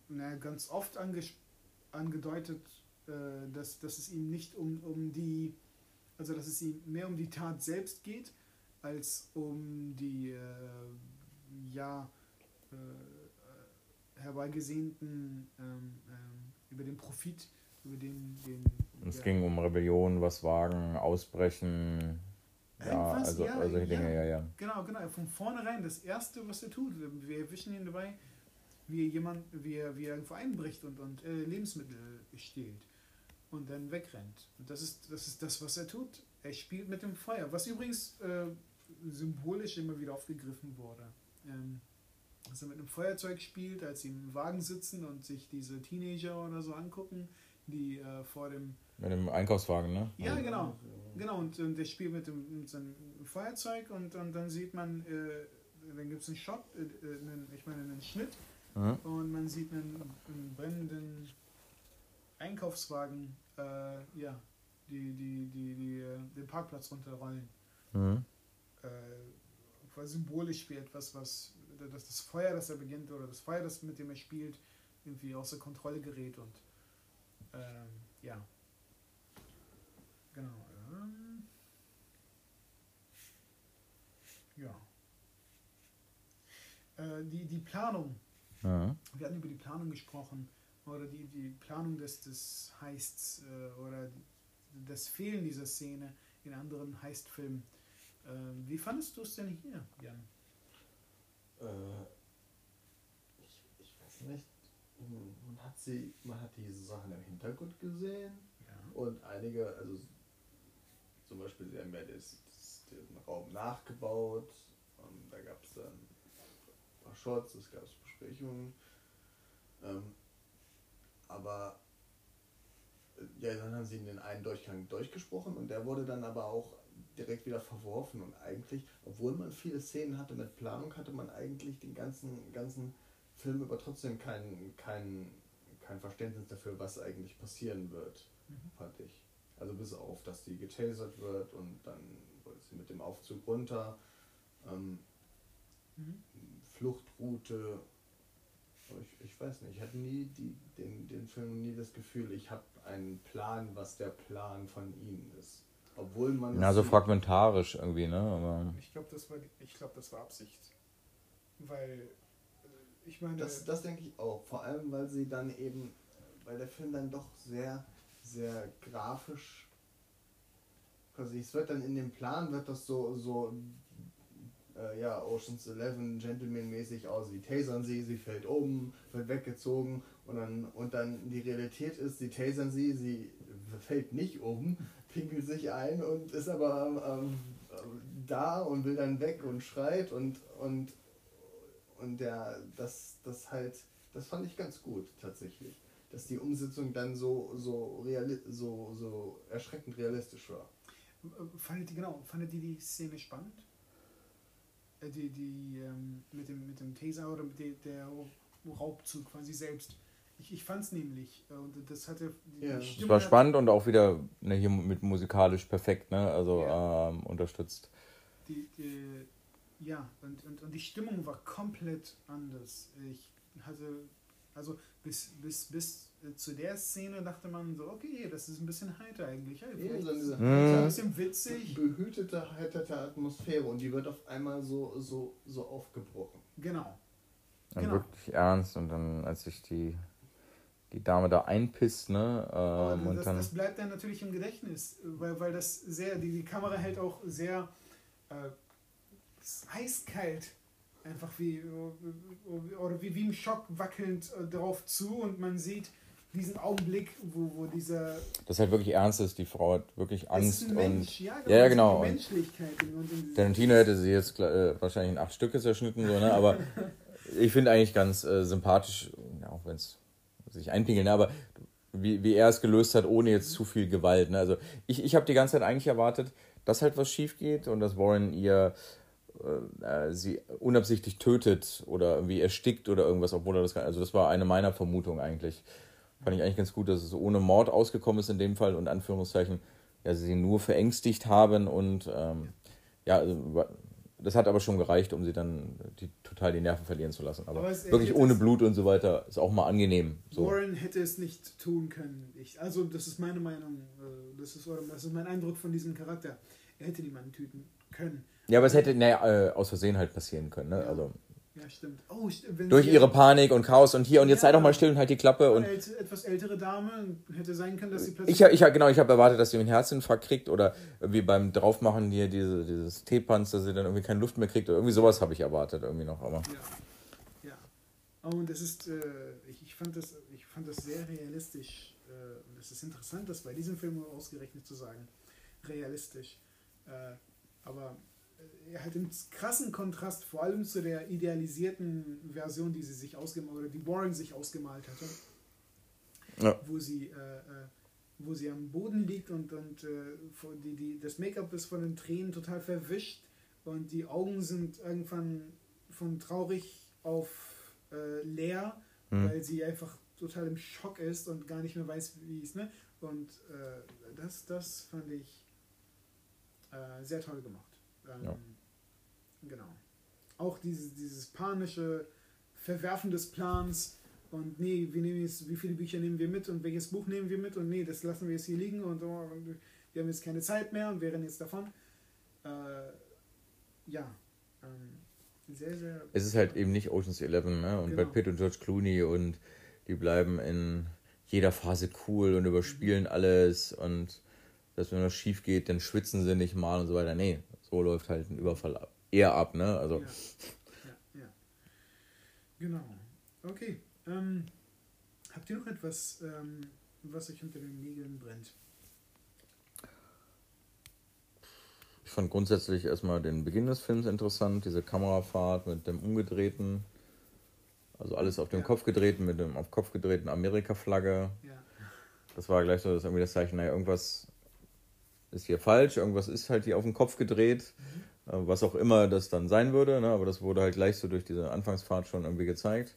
na, ganz oft angedeutet, äh, dass, dass es ihm nicht um, um die, also dass es ihm mehr um die Tat selbst geht, als um die äh, ja äh, herbeigesehnten ähm, ähm, über den Profit, über den, den Es der- ging um Rebellion, was wagen, ausbrechen, ja, also, ja, also solche Dinge, ja. ja, ja. Genau, genau. Von vornherein das Erste, was er tut, wir erwischen ihn dabei, wie jemand, wie er, wie er irgendwo einbricht und, und äh, Lebensmittel stiehlt und dann wegrennt. Und das ist, das ist das, was er tut. Er spielt mit dem Feuer, was übrigens äh, symbolisch immer wieder aufgegriffen wurde. Ähm, dass er mit einem Feuerzeug spielt, als sie im Wagen sitzen und sich diese Teenager oder so angucken, die äh, vor dem Mit dem Einkaufswagen, ne? ja, Also, genau. Genau, und, und der spielt mit, dem, mit seinem Feuerzeug und, und dann sieht man, äh, dann gibt es einen Shot, äh, äh, einen, ich meine einen Schnitt Mhm. und man sieht einen, einen brennenden Einkaufswagen, äh, ja, die, die, die, die äh, den Parkplatz runterrollen. Mhm. Äh, symbolisch für etwas, was dass das Feuer, das er beginnt, oder das Feuer, das mit dem er spielt, irgendwie außer Kontrolle gerät und ähm, ja. Genau. Ähm, ja. Äh, die, die Planung, Mhm. wir hatten über die Planung gesprochen, oder die, die Planung des, des Heists, äh, oder das Fehlen dieser Szene in anderen Heistfilmen. Ähm, wie fandest du es denn hier, Jan? Äh, ich, ich weiß nicht. Man hat sie, man hat diese Sachen im Hintergrund gesehen Ja. und einige, also zum Beispiel, sie haben ja das, das, den Raum nachgebaut. Und da gab es dann ein paar Shots, es gab Besprechungen. Ähm, aber äh, ja, dann haben sie in den einen Durchgang durchgesprochen und der wurde dann aber auch direkt wieder verworfen und eigentlich, obwohl man viele Szenen hatte mit Planung, hatte man eigentlich den ganzen, ganzen Film über trotzdem kein, kein, kein Verständnis dafür, was eigentlich passieren wird, mhm. fand ich. Also bis auf, dass die getasert wird und dann wurde sie mit dem Aufzug runter. Ähm, mhm. Fluchtroute. Ich, ich weiß nicht, ich hatte nie die, den, den Film nie das Gefühl, ich habe einen Plan, was der Plan von ihnen ist. Obwohl man. Ja, so fragmentarisch irgendwie, ne? Aber ich glaube, das, war, glaub, das war Absicht. Weil, äh, ich meine. Das, das denke ich auch. Vor allem, weil sie dann eben, weil der Film dann doch sehr, sehr grafisch. Quasi, es wird dann in dem Plan, wird das so, so äh, ja, Oceans 11 Gentleman-mäßig aus. Sie tasern sie, sie fällt um, wird weggezogen und dann, und dann die Realität ist, sie tasern sie, sie fällt nicht um, pinkelt sich ein und ist aber ähm, da und will dann weg und schreit und, und, und der, das, das halt, das fand ich ganz gut tatsächlich. Dass die Umsetzung dann so, so, reali so, so erschreckend realistisch war. Fandet ihr, genau, fandet ihr die Szene spannend? Äh, die, die ähm, mit, dem, mit dem Taser oder mit der, der Raubzug quasi selbst. Ich, ich fand es nämlich. Äh, und das hatte. Ja. Es war spannend und auch wieder ne, hier mit musikalisch perfekt, ne? Also ja. ähm, unterstützt. Die, die, ja, und, und, und die Stimmung war komplett anders. Ich hatte. Also bis, bis, bis zu der Szene dachte man so, okay, das ist ein bisschen heiter eigentlich. Hey, ja, so diese, mhm. ein bisschen witzig. Behütete, heiterte Atmosphäre und die wird auf einmal so, so, so aufgebrochen. Genau. Dann genau. wirklich ernst und dann, als sich die, die Dame da einpisst, ne? Ähm, und das, dann das bleibt dann natürlich im Gedächtnis, weil, weil das sehr, die, die Kamera hält auch sehr äh, eiskalt einfach wie oder wie, wie im Schock wackelnd äh, drauf zu und man sieht diesen Augenblick, wo, wo dieser. Das halt wirklich ernst ist, die Frau hat wirklich Angst und. Mensch, ja, genau. Ja, genau. Menschlichkeit und Tarantino hätte sie jetzt äh, wahrscheinlich in acht Stücke zerschnitten, so, ne? aber ich finde eigentlich ganz äh, sympathisch, ja, auch wenn es sich einpinkeln, ne? aber wie, wie er es gelöst hat, ohne jetzt zu viel Gewalt. Ne? Also ich, ich habe die ganze Zeit eigentlich erwartet, dass halt was schief geht und dass Warren ihr äh, sie unabsichtlich tötet oder irgendwie erstickt oder irgendwas, obwohl er das kann. Also das war eine meiner Vermutungen eigentlich. Fand ich eigentlich ganz gut, dass es ohne Mord ausgekommen ist in dem Fall und Anführungszeichen, ja, sie nur verängstigt haben und ähm, ja, also, das hat aber schon gereicht, um sie dann die, total die Nerven verlieren zu lassen. Aber, aber es, wirklich ohne Blut und so weiter ist auch mal angenehm. So. Warren hätte es nicht tun können. Ich, also das ist meine Meinung, äh, das ist, das ist mein Eindruck von diesem Charakter. Er hätte niemanden töten können. Ja, aber es hätte naja, äh, aus Versehen halt passieren können. Ne? Ja. Also, ja, stimmt. Oh, durch ihre Panik und Chaos und hier und jetzt ja, sei doch mal still und halt die Klappe. Und etwas ältere Dame hätte sein können, dass sie plötzlich. Ich, ich, genau, ich habe erwartet, dass sie einen Herzinfarkt kriegt oder wie beim Draufmachen hier diese, dieses Teepanz, dass sie dann irgendwie keine Luft mehr kriegt oder irgendwie sowas habe ich erwartet irgendwie noch. Aber. Ja. ja. Oh, und das ist, äh, ich, ich, fand das, ich fand das sehr realistisch. Äh, und es ist interessant, das bei diesem Film ausgerechnet zu sagen. Realistisch. Äh, aber halt im krassen Kontrast, vor allem zu der idealisierten Version, die sie sich ausgemalt oder die Warren sich ausgemalt hatte, ja. wo sie äh, äh, wo sie am Boden liegt und, und äh, die, die, das Make-up ist von den Tränen total verwischt und die Augen sind irgendwann von traurig auf äh, leer, mhm. weil sie einfach total im Schock ist und gar nicht mehr weiß, wie es, ne? Und äh, das, das fand ich äh, sehr toll gemacht. Ähm, ja. Genau. Auch dieses, dieses panische Verwerfen des Plans und nee, wir nehmen jetzt, wie viele Bücher nehmen wir mit und welches Buch nehmen wir mit und nee, das lassen wir jetzt hier liegen und, oh, wir haben jetzt keine Zeit mehr und rennen jetzt davon. Äh, ja, ähm, sehr, sehr. Es ist halt eben nicht Ocean's Eleven, ne? Und genau. Brad Pitt und George Clooney und die bleiben in jeder Phase cool und überspielen mhm. alles und dass wenn was schief geht, dann schwitzen sie nicht mal und so weiter. Nee, so läuft halt ein Überfall ab eher ab, ne? Also. Ja, ja, ja. Genau. Okay. Ähm, habt ihr noch etwas, ähm, was euch unter den Nägeln brennt? Ich fand grundsätzlich erstmal den Beginn des Films interessant, diese Kamerafahrt mit dem umgedrehten, also alles auf den ja. Kopf gedrehten, mit dem auf Kopf gedrehten Amerika-Flagge. Ja. Das war gleich so das, irgendwie das Zeichen, naja, irgendwas ist hier falsch, irgendwas ist halt hier auf den Kopf gedreht, äh, was auch immer das dann sein würde, ne? aber das wurde halt gleich so durch diese Anfangsfahrt schon irgendwie gezeigt.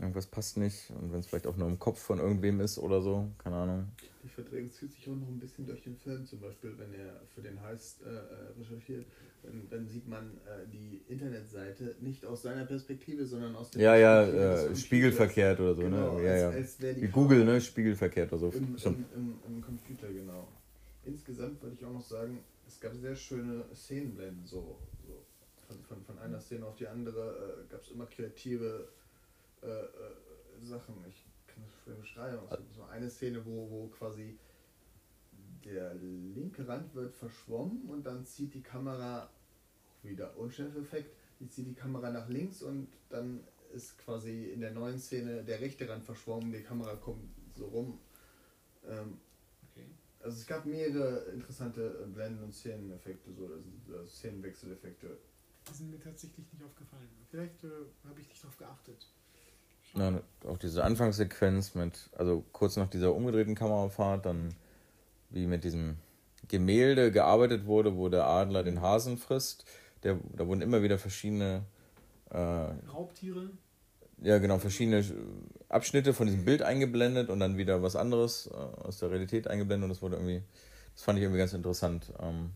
Irgendwas passt nicht und wenn es vielleicht auch nur im Kopf von irgendwem ist oder so, keine Ahnung. Die Verdrängung zieht sich auch noch ein bisschen durch den Film, zum Beispiel, wenn er für den Heist äh, äh recherchiert, dann, dann, sieht man äh, die Internetseite nicht aus seiner Perspektive, sondern aus der ja, ja, äh, spiegelverkehrt oder so, ne? genau, ne? Ja, ja. Als, als Wie Google, ne? Spiegelverkehrt oder so. Im, im, im, Im, Computer, genau. Insgesamt würde ich auch noch sagen, es gab sehr schöne Szenenblenden, so, so von, von, von einer Szene auf die andere äh, gab es immer kreative äh, äh, Sachen. Ich kann das schwer beschreiben. Es gibt so eine Szene, wo, wo quasi der linke Rand wird verschwommen und dann zieht die Kamera, auch wieder Unschärfeffekt, die zieht die Kamera nach links und dann ist quasi in der neuen Szene der rechte Rand verschwommen, die Kamera kommt so rum. Ähm. Also es gab mehrere interessante Blenden- und Szeneneffekte, so also Szenenwechseleffekte. Die sind mir tatsächlich nicht aufgefallen. Vielleicht äh, habe ich nicht darauf geachtet. Ja, auch diese Anfangssequenz mit, also kurz nach dieser umgedrehten Kamerafahrt, dann wie mit diesem Gemälde gearbeitet wurde, wo der Adler den Hasen frisst. Der, da wurden immer wieder verschiedene äh, Raubtiere. Ja, genau, verschiedene Abschnitte von diesem Bild eingeblendet und dann wieder was anderes äh, aus der Realität eingeblendet und das wurde irgendwie, das fand ich irgendwie ganz interessant, ähm,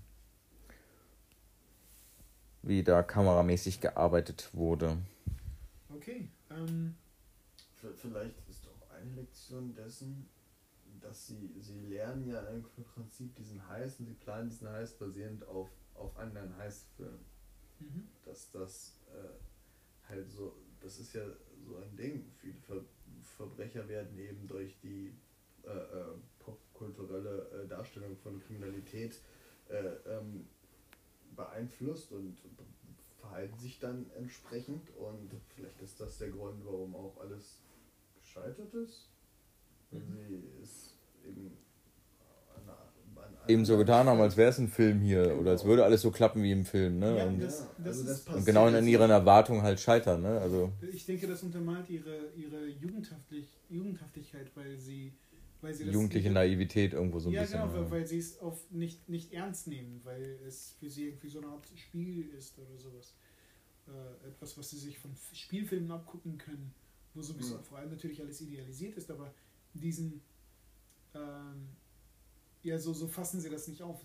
wie da kameramäßig gearbeitet wurde. Okay. Ähm, vielleicht ist auch eine Lektion dessen, dass sie, sie lernen ja im Prinzip diesen Heiß und sie planen diesen Heiß basierend auf, auf anderen Heißfilmen. Mhm. Dass das äh, halt so, das ist ja so ein Ding. Viele Ver Verbrecher werden eben durch die äh, äh, popkulturelle äh, Darstellung von Kriminalität äh, ähm, beeinflusst und verhalten sich dann entsprechend und vielleicht ist das der Grund, warum auch alles gescheitert ist. Wenn mhm. sie es eben eben so getan haben, als wäre es ein Film hier genau. oder als würde alles so klappen wie im Film. Ne? Ja, und, das, das also und genau in ihren Erwartungen halt scheitern. Ne? Also ich denke, das untermalt ihre, ihre Jugendhaftlich, Jugendhaftigkeit, weil sie weil sie jugendliche Naivität irgendwo so ein ja, bisschen. Ja, genau, weil sie es auf nicht, nicht ernst nehmen, weil es für sie irgendwie so eine Art Spiel ist oder sowas. Äh, etwas, was sie sich von Spielfilmen abgucken können wo so ein bisschen ja. vor allem natürlich alles idealisiert ist, aber diesen, ähm, ja, so, so fassen sie das nicht auf.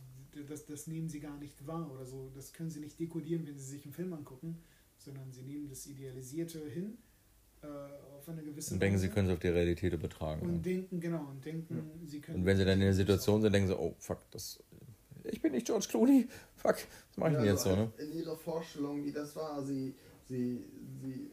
Das, das nehmen sie gar nicht wahr oder so. Das können sie nicht dekodieren, wenn sie sich einen Film angucken, sondern sie nehmen das Idealisierte hin äh, auf eine gewisse Und denken, Weise. sie können es auf die Realität übertragen. Und ja. denken, genau, und denken, ja. sie können. Und wenn sie dann in der Situation sind, denken sie, oh fuck, das. Ich bin nicht George Clooney. Fuck, was mache ich denn jetzt so, ne? In ihrer Vorstellung, wie das war, sie, sie, sie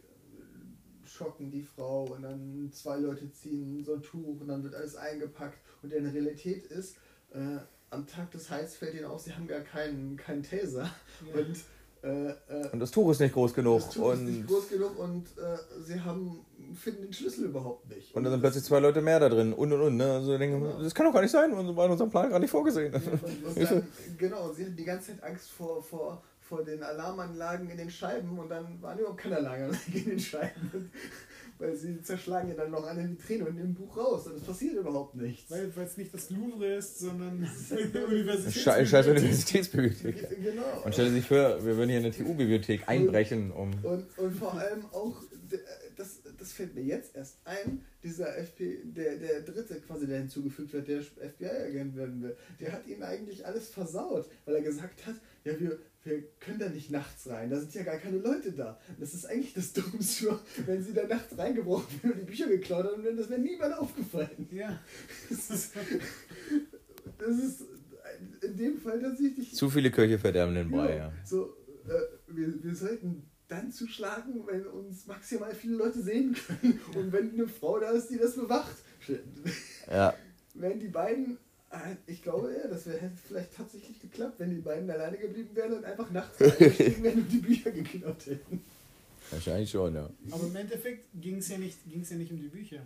schocken die Frau und dann zwei Leute ziehen so ein Tuch und dann wird alles eingepackt und in der Realität ist, äh, am Tag des Heiß fällt ihnen auf, sie haben gar keinen, keinen Taser ja. und äh, äh, und das Tuch ist nicht groß genug. Das Tuch und ist nicht groß genug und äh, sie haben, finden den Schlüssel überhaupt nicht. Und dann sind plötzlich zwei Leute mehr da drin und und und. Ne? Also denken, genau. das kann doch gar nicht sein, war in unserem Plan gar nicht vorgesehen. Ja, dann, genau, sie hatten die ganze Zeit Angst vor, vor vor den Alarmanlagen in den Scheiben und dann waren überhaupt keine Alarmanlagen in den Scheiben. Weil sie zerschlagen ja dann noch eine Vitrine und nehmen ein Buch raus und es passiert überhaupt nichts. Weil es nicht das Louvre ist, sondern eine Universitätsbibliothek. Scheiß Universitätsbibliothek. Genau. Man stellt sich vor, wir würden hier in eine TU-Bibliothek einbrechen, um. Und, und vor allem auch, das, das fällt mir jetzt erst ein, dieser FP, der, der dritte quasi, der hinzugefügt wird, der FBI-Agent werden will, der hat ihm eigentlich alles versaut, weil er gesagt hat, ja, wir, wir können da nicht nachts rein, da sind ja gar keine Leute da. Das ist eigentlich das Dummste, wenn sie da nachts reingebrochen wären und die Bücher geklaut haben, dann das wäre niemand aufgefallen. Ja. Das ist, das ist in dem Fall tatsächlich. Zu viele Köche verderben den Brei, ja. So, äh, wir, wir sollten dann zuschlagen, wenn uns maximal viele Leute sehen können und wenn eine Frau da ist, die das bewacht. Ja. Wenn die beiden ich glaube ja, das hätte vielleicht tatsächlich geklappt, wenn die beiden alleine geblieben wären und einfach nachts wären und die Bücher geklaut hätten. Wahrscheinlich schon, ja. Aber im Endeffekt ging es ja, nicht, ja nicht um die Bücher.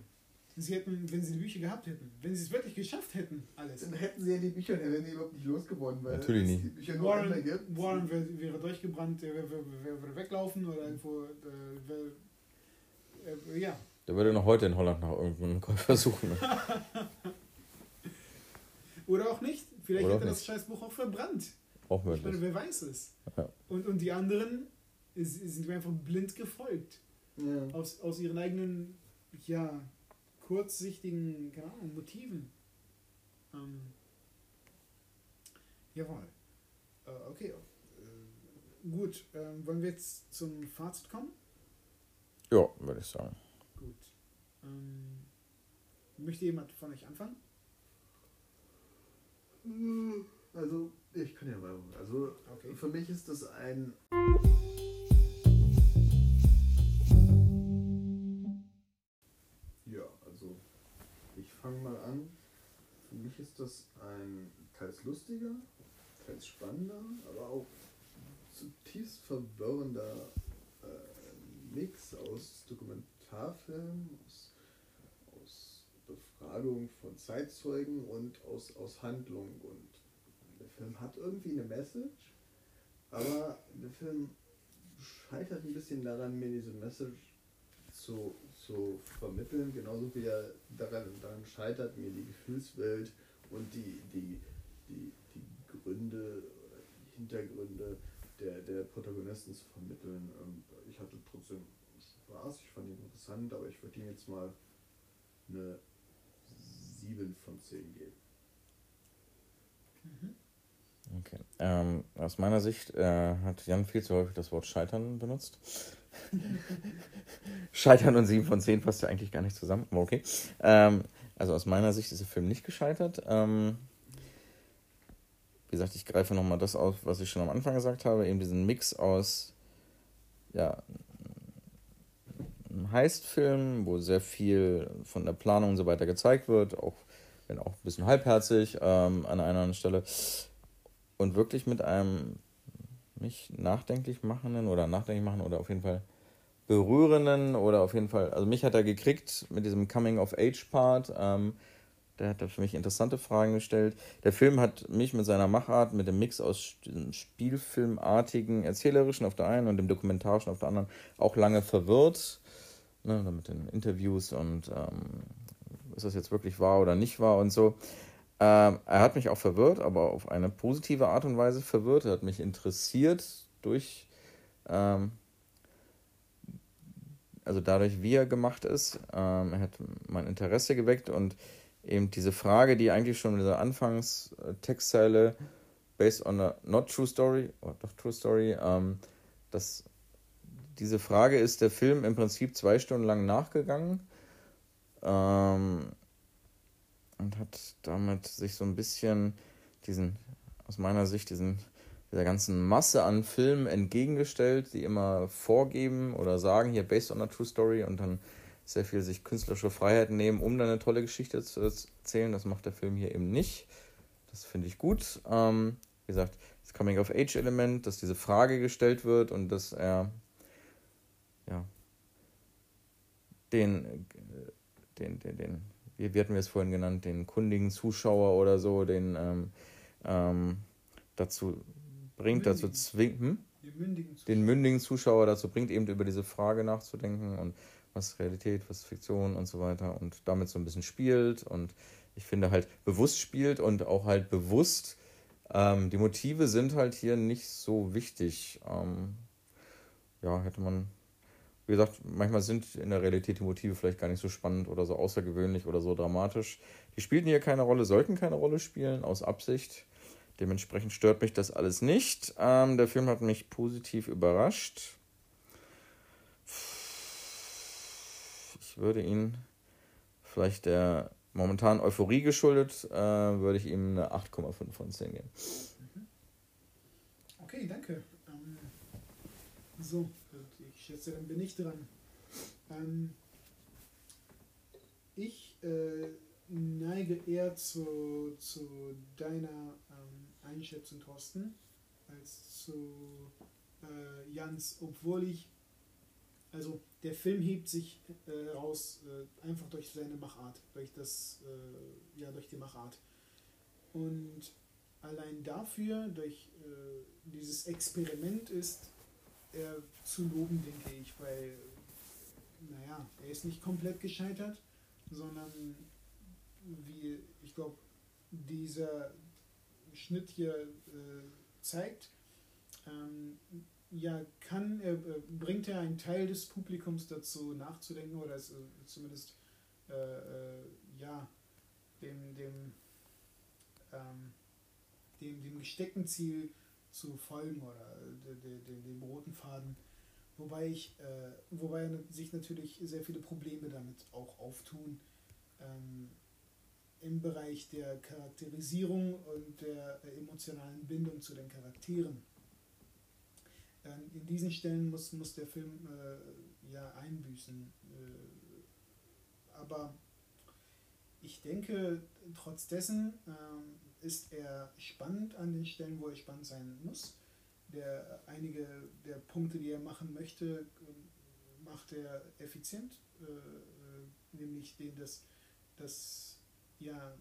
Sie hätten, wenn sie die Bücher gehabt hätten, wenn sie es wirklich geschafft hätten, alles. Dann hätten sie ja die Bücher, dann wären die überhaupt nicht losgeworden, weil Natürlich nicht. die Bücher nur Warren, gibt. Warren wäre, wäre durchgebrannt, der wäre, wäre, weglaufen oder irgendwo. Äh, wär, äh, ja. Der würde noch heute in Holland nach irgendeinem Käufer suchen. Oder auch nicht. vielleicht Oder hat er das Scheißbuch auch verbrannt. Auch Ich meine, möglich. wer weiß es. Ja. Und, und die anderen sind mir einfach blind gefolgt. Ja. Aus, aus ihren eigenen, ja, kurzsichtigen, keine Ahnung, Motiven. Ähm, jawohl. Äh, okay. Äh, gut, ähm, wollen wir jetzt zum Fazit kommen? Ja, würde ich sagen. Gut. Ähm, möchte jemand von euch anfangen? Also, ich kann ja mal. Also, Okay. für mich ist das ein. Ja, also, ich fange mal an. Für mich ist das ein teils lustiger, teils spannender, aber auch zutiefst verwirrender äh, Mix aus Dokumentarfilm, aus, aus Befragung von Zeitzeugen und aus, aus Handlung. Und der Film hat irgendwie eine Message, aber der Film scheitert ein bisschen daran, mir diese Message zu, zu vermitteln, genauso wie er daran, daran scheitert, mir die Gefühlswelt und die, die, die, die Gründe, die Hintergründe der, der Protagonisten zu vermitteln. Und ich hatte trotzdem Spaß, ich fand ihn interessant, aber ich würde ihm jetzt mal eine 7 von 10 geben. Mhm. Okay. Ähm, aus meiner Sicht äh, hat Jan viel zu häufig das Wort Scheitern benutzt. Scheitern und 7 von 10 passt ja eigentlich gar nicht zusammen, aber okay. Ähm, also aus meiner Sicht ist der Film nicht gescheitert. Ähm, wie gesagt, ich greife nochmal das auf, was ich schon am Anfang gesagt habe, eben diesen Mix aus ja, einem Heistfilm, wo sehr viel von der Planung und so weiter gezeigt wird, auch wenn auch ein bisschen halbherzig ähm, an einer anderen Stelle und wirklich mit einem mich nachdenklich machenden oder nachdenklich machen oder auf jeden Fall berührenden oder auf jeden Fall, also mich hat er gekriegt mit diesem Coming-of-Age-Part. Ähm, der hat da für mich interessante Fragen gestellt. Der Film hat mich mit seiner Machart, mit dem Mix aus Spielfilmartigen, erzählerischen auf der einen und dem dokumentarischen auf der anderen auch lange verwirrt. Ne, mit den Interviews und ähm, ist das jetzt wirklich wahr oder nicht wahr und so. Ähm, er hat mich auch verwirrt, aber auf eine positive Art und Weise verwirrt. Er hat mich interessiert durch, ähm, also dadurch, wie er gemacht ist. Ähm, er hat mein Interesse geweckt und eben diese Frage, die eigentlich schon in dieser Anfangstextzeile based on a not true story, oder doch true story, ähm, das, diese Frage ist der Film im Prinzip zwei Stunden lang nachgegangen. Ähm, und hat damit sich so ein bisschen diesen, aus meiner Sicht, diesen, dieser ganzen Masse an Filmen entgegengestellt, die immer vorgeben oder sagen, hier based on a true story und dann sehr viel sich künstlerische Freiheiten nehmen, um dann eine tolle Geschichte zu erzählen. Das macht der Film hier eben nicht. Das finde ich gut. Ähm, wie gesagt, das Coming-of-Age-Element, dass diese Frage gestellt wird und dass er ja den, äh, den, den, den wie, wie hatten wir es vorhin genannt, den kundigen Zuschauer oder so, den ähm, ähm, dazu bringt, dazu Mündigen. zwingt, hm? Mündigen den mündigen Zuschauer dazu bringt, eben über diese Frage nachzudenken und was ist Realität, was ist Fiktion und so weiter und damit so ein bisschen spielt und ich finde halt bewusst spielt und auch halt bewusst, ähm, die Motive sind halt hier nicht so wichtig. Ähm, ja, hätte man, wie gesagt, manchmal sind in der Realität die Motive vielleicht gar nicht so spannend oder so außergewöhnlich oder so dramatisch. Die spielten hier keine Rolle, sollten keine Rolle spielen, aus Absicht. Dementsprechend stört mich das alles nicht. Ähm, der Film hat mich positiv überrascht. Ich würde ihn vielleicht der momentanen Euphorie geschuldet, äh, würde ich ihm eine 8,5 von 10 geben. Okay, danke. Ähm, so, schätze, dann bin ich dran. Ähm, ich äh, neige eher zu, zu deiner ähm, Einschätzung, Thorsten, als zu äh, Jans, obwohl ich, also der Film hebt sich äh, raus, äh, einfach durch seine Machart, durch das, äh, ja, durch die Machart. Und allein dafür, durch äh, dieses Experiment ist er zu loben, denke ich, weil, naja, er ist nicht komplett gescheitert, sondern wie, ich glaube, dieser, Schnitt hier äh, zeigt, ähm, ja, kann, äh, bringt er einen Teil des Publikums dazu nachzudenken oder es, zumindest äh, äh, ja, dem, dem, ähm, dem, dem gesteckten Ziel zu folgen oder dem, dem, roten Faden. Wobei, ich, äh, wobei sich natürlich sehr viele Probleme damit auch auftun ähm, im Bereich der Charakterisierung und der emotionalen Bindung zu den Charakteren. Ähm, in diesen Stellen muss, muss der Film äh, ja einbüßen. Äh, aber ich denke, trotz dessen äh, ist er spannend an den Stellen, wo er spannend sein muss. Der, einige der Punkte, die er machen möchte, macht er effizient, äh, äh, nämlich den, dass, dass ja,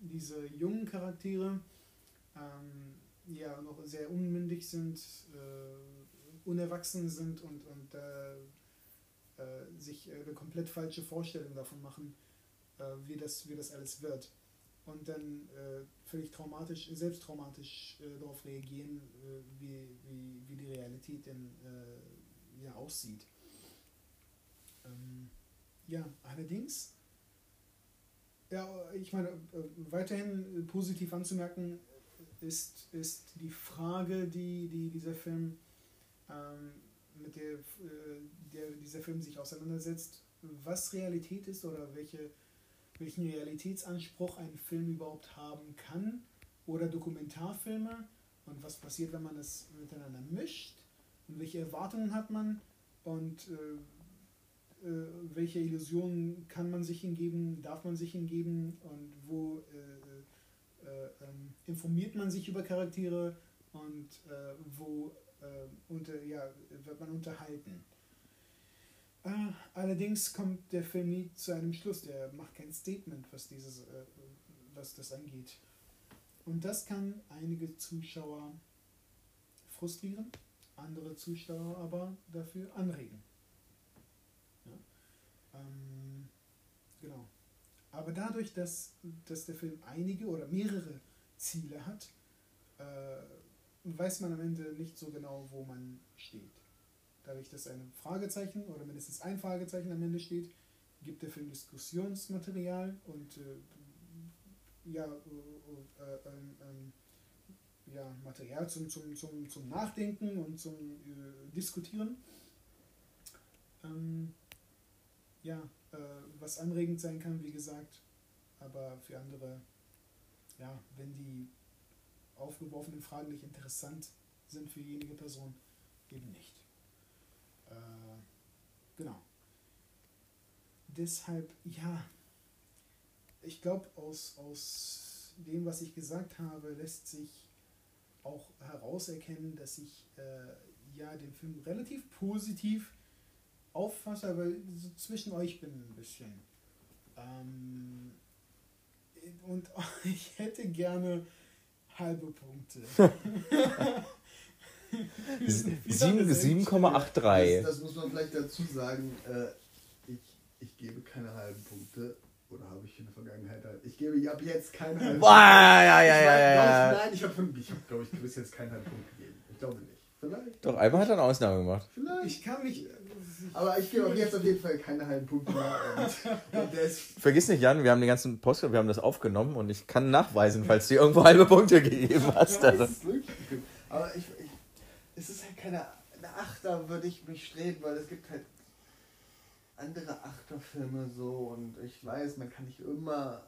diese jungen Charaktere ähm, ja noch sehr unmündig sind, äh, unerwachsen sind und, und äh, äh, sich eine komplett falsche Vorstellung davon machen, äh, wie, das, wie das alles wird. Und dann äh, völlig traumatisch, selbst traumatisch äh, darauf reagieren, wie, wie, wie die Realität denn ja, aussieht. Ähm, ja, allerdings, ja, ich meine, weiterhin positiv anzumerken, ist, ist die Frage, die, die dieser Film ähm, mit der, äh, der dieser Film sich auseinandersetzt, was Realität ist oder welche, welchen Realitätsanspruch ein Film überhaupt haben kann oder Dokumentarfilme und was passiert, wenn man es miteinander mischt und welche Erwartungen hat man und äh, äh, welche Illusionen kann man sich hingeben, darf man sich hingeben und wo äh, äh, ähm, informiert man sich über Charaktere und äh, wo äh, unter, ja, wird man unterhalten. Äh, allerdings kommt der Film nie zu einem Schluss, der macht kein Statement, was, dieses, äh, was das angeht. Und das kann einige Zuschauer frustrieren, andere Zuschauer aber dafür anregen. Ja? Ähm, genau. Aber dadurch, dass, dass der Film einige oder mehrere Ziele hat, äh, weiß man am Ende nicht so genau, wo man steht. Dadurch, dass ein Fragezeichen oder mindestens ein Fragezeichen am Ende steht, gibt der Film Diskussionsmaterial und äh, ja, äh, äh, ähm, ja, Material zum, zum, zum, zum Nachdenken und zum äh, Diskutieren. Ähm, ja, äh, was anregend sein kann, wie gesagt, aber für andere, ja, wenn die aufgeworfenen Fragen nicht interessant sind für diejenige Person, eben nicht. Äh, genau. Deshalb, ja, ich glaube, aus, aus dem, was ich gesagt habe, lässt sich auch herauserkennen, dass ich äh, ja den Film relativ positiv auffasse, aber so zwischen euch bin ein bisschen. Ähm, und ich hätte gerne halbe Punkte. 7,83. Das, das, muss man vielleicht dazu sagen. Äh, ich, ich gebe keine halben Punkte. Oder habe ich in der Vergangenheit halt. Ich gebe ab jetzt keine halben Punkte. Ja, ja, ja, ja, ja. Nein, ich habe, hab, glaube ich, bis jetzt keinen halben Punkt gegeben. Ich glaube nicht. Vielleicht. Doch, Alba hat eine Ausnahme gemacht. Vielleicht. Ich kann mich. Aber ich gebe auch jetzt auf jeden Fall keine halben Punkte mehr. Und, Vergiss nicht, Jan, wir haben den ganzen Post, wir haben das aufgenommen und ich kann nachweisen, falls du irgendwo halbe Punkte gegeben hast. Ja, das ist wirklich Aber ich, ich, es ist halt keine eine Achter, würde ich mich streben, weil es gibt halt andere Achterfilme so und ich weiß, man kann nicht immer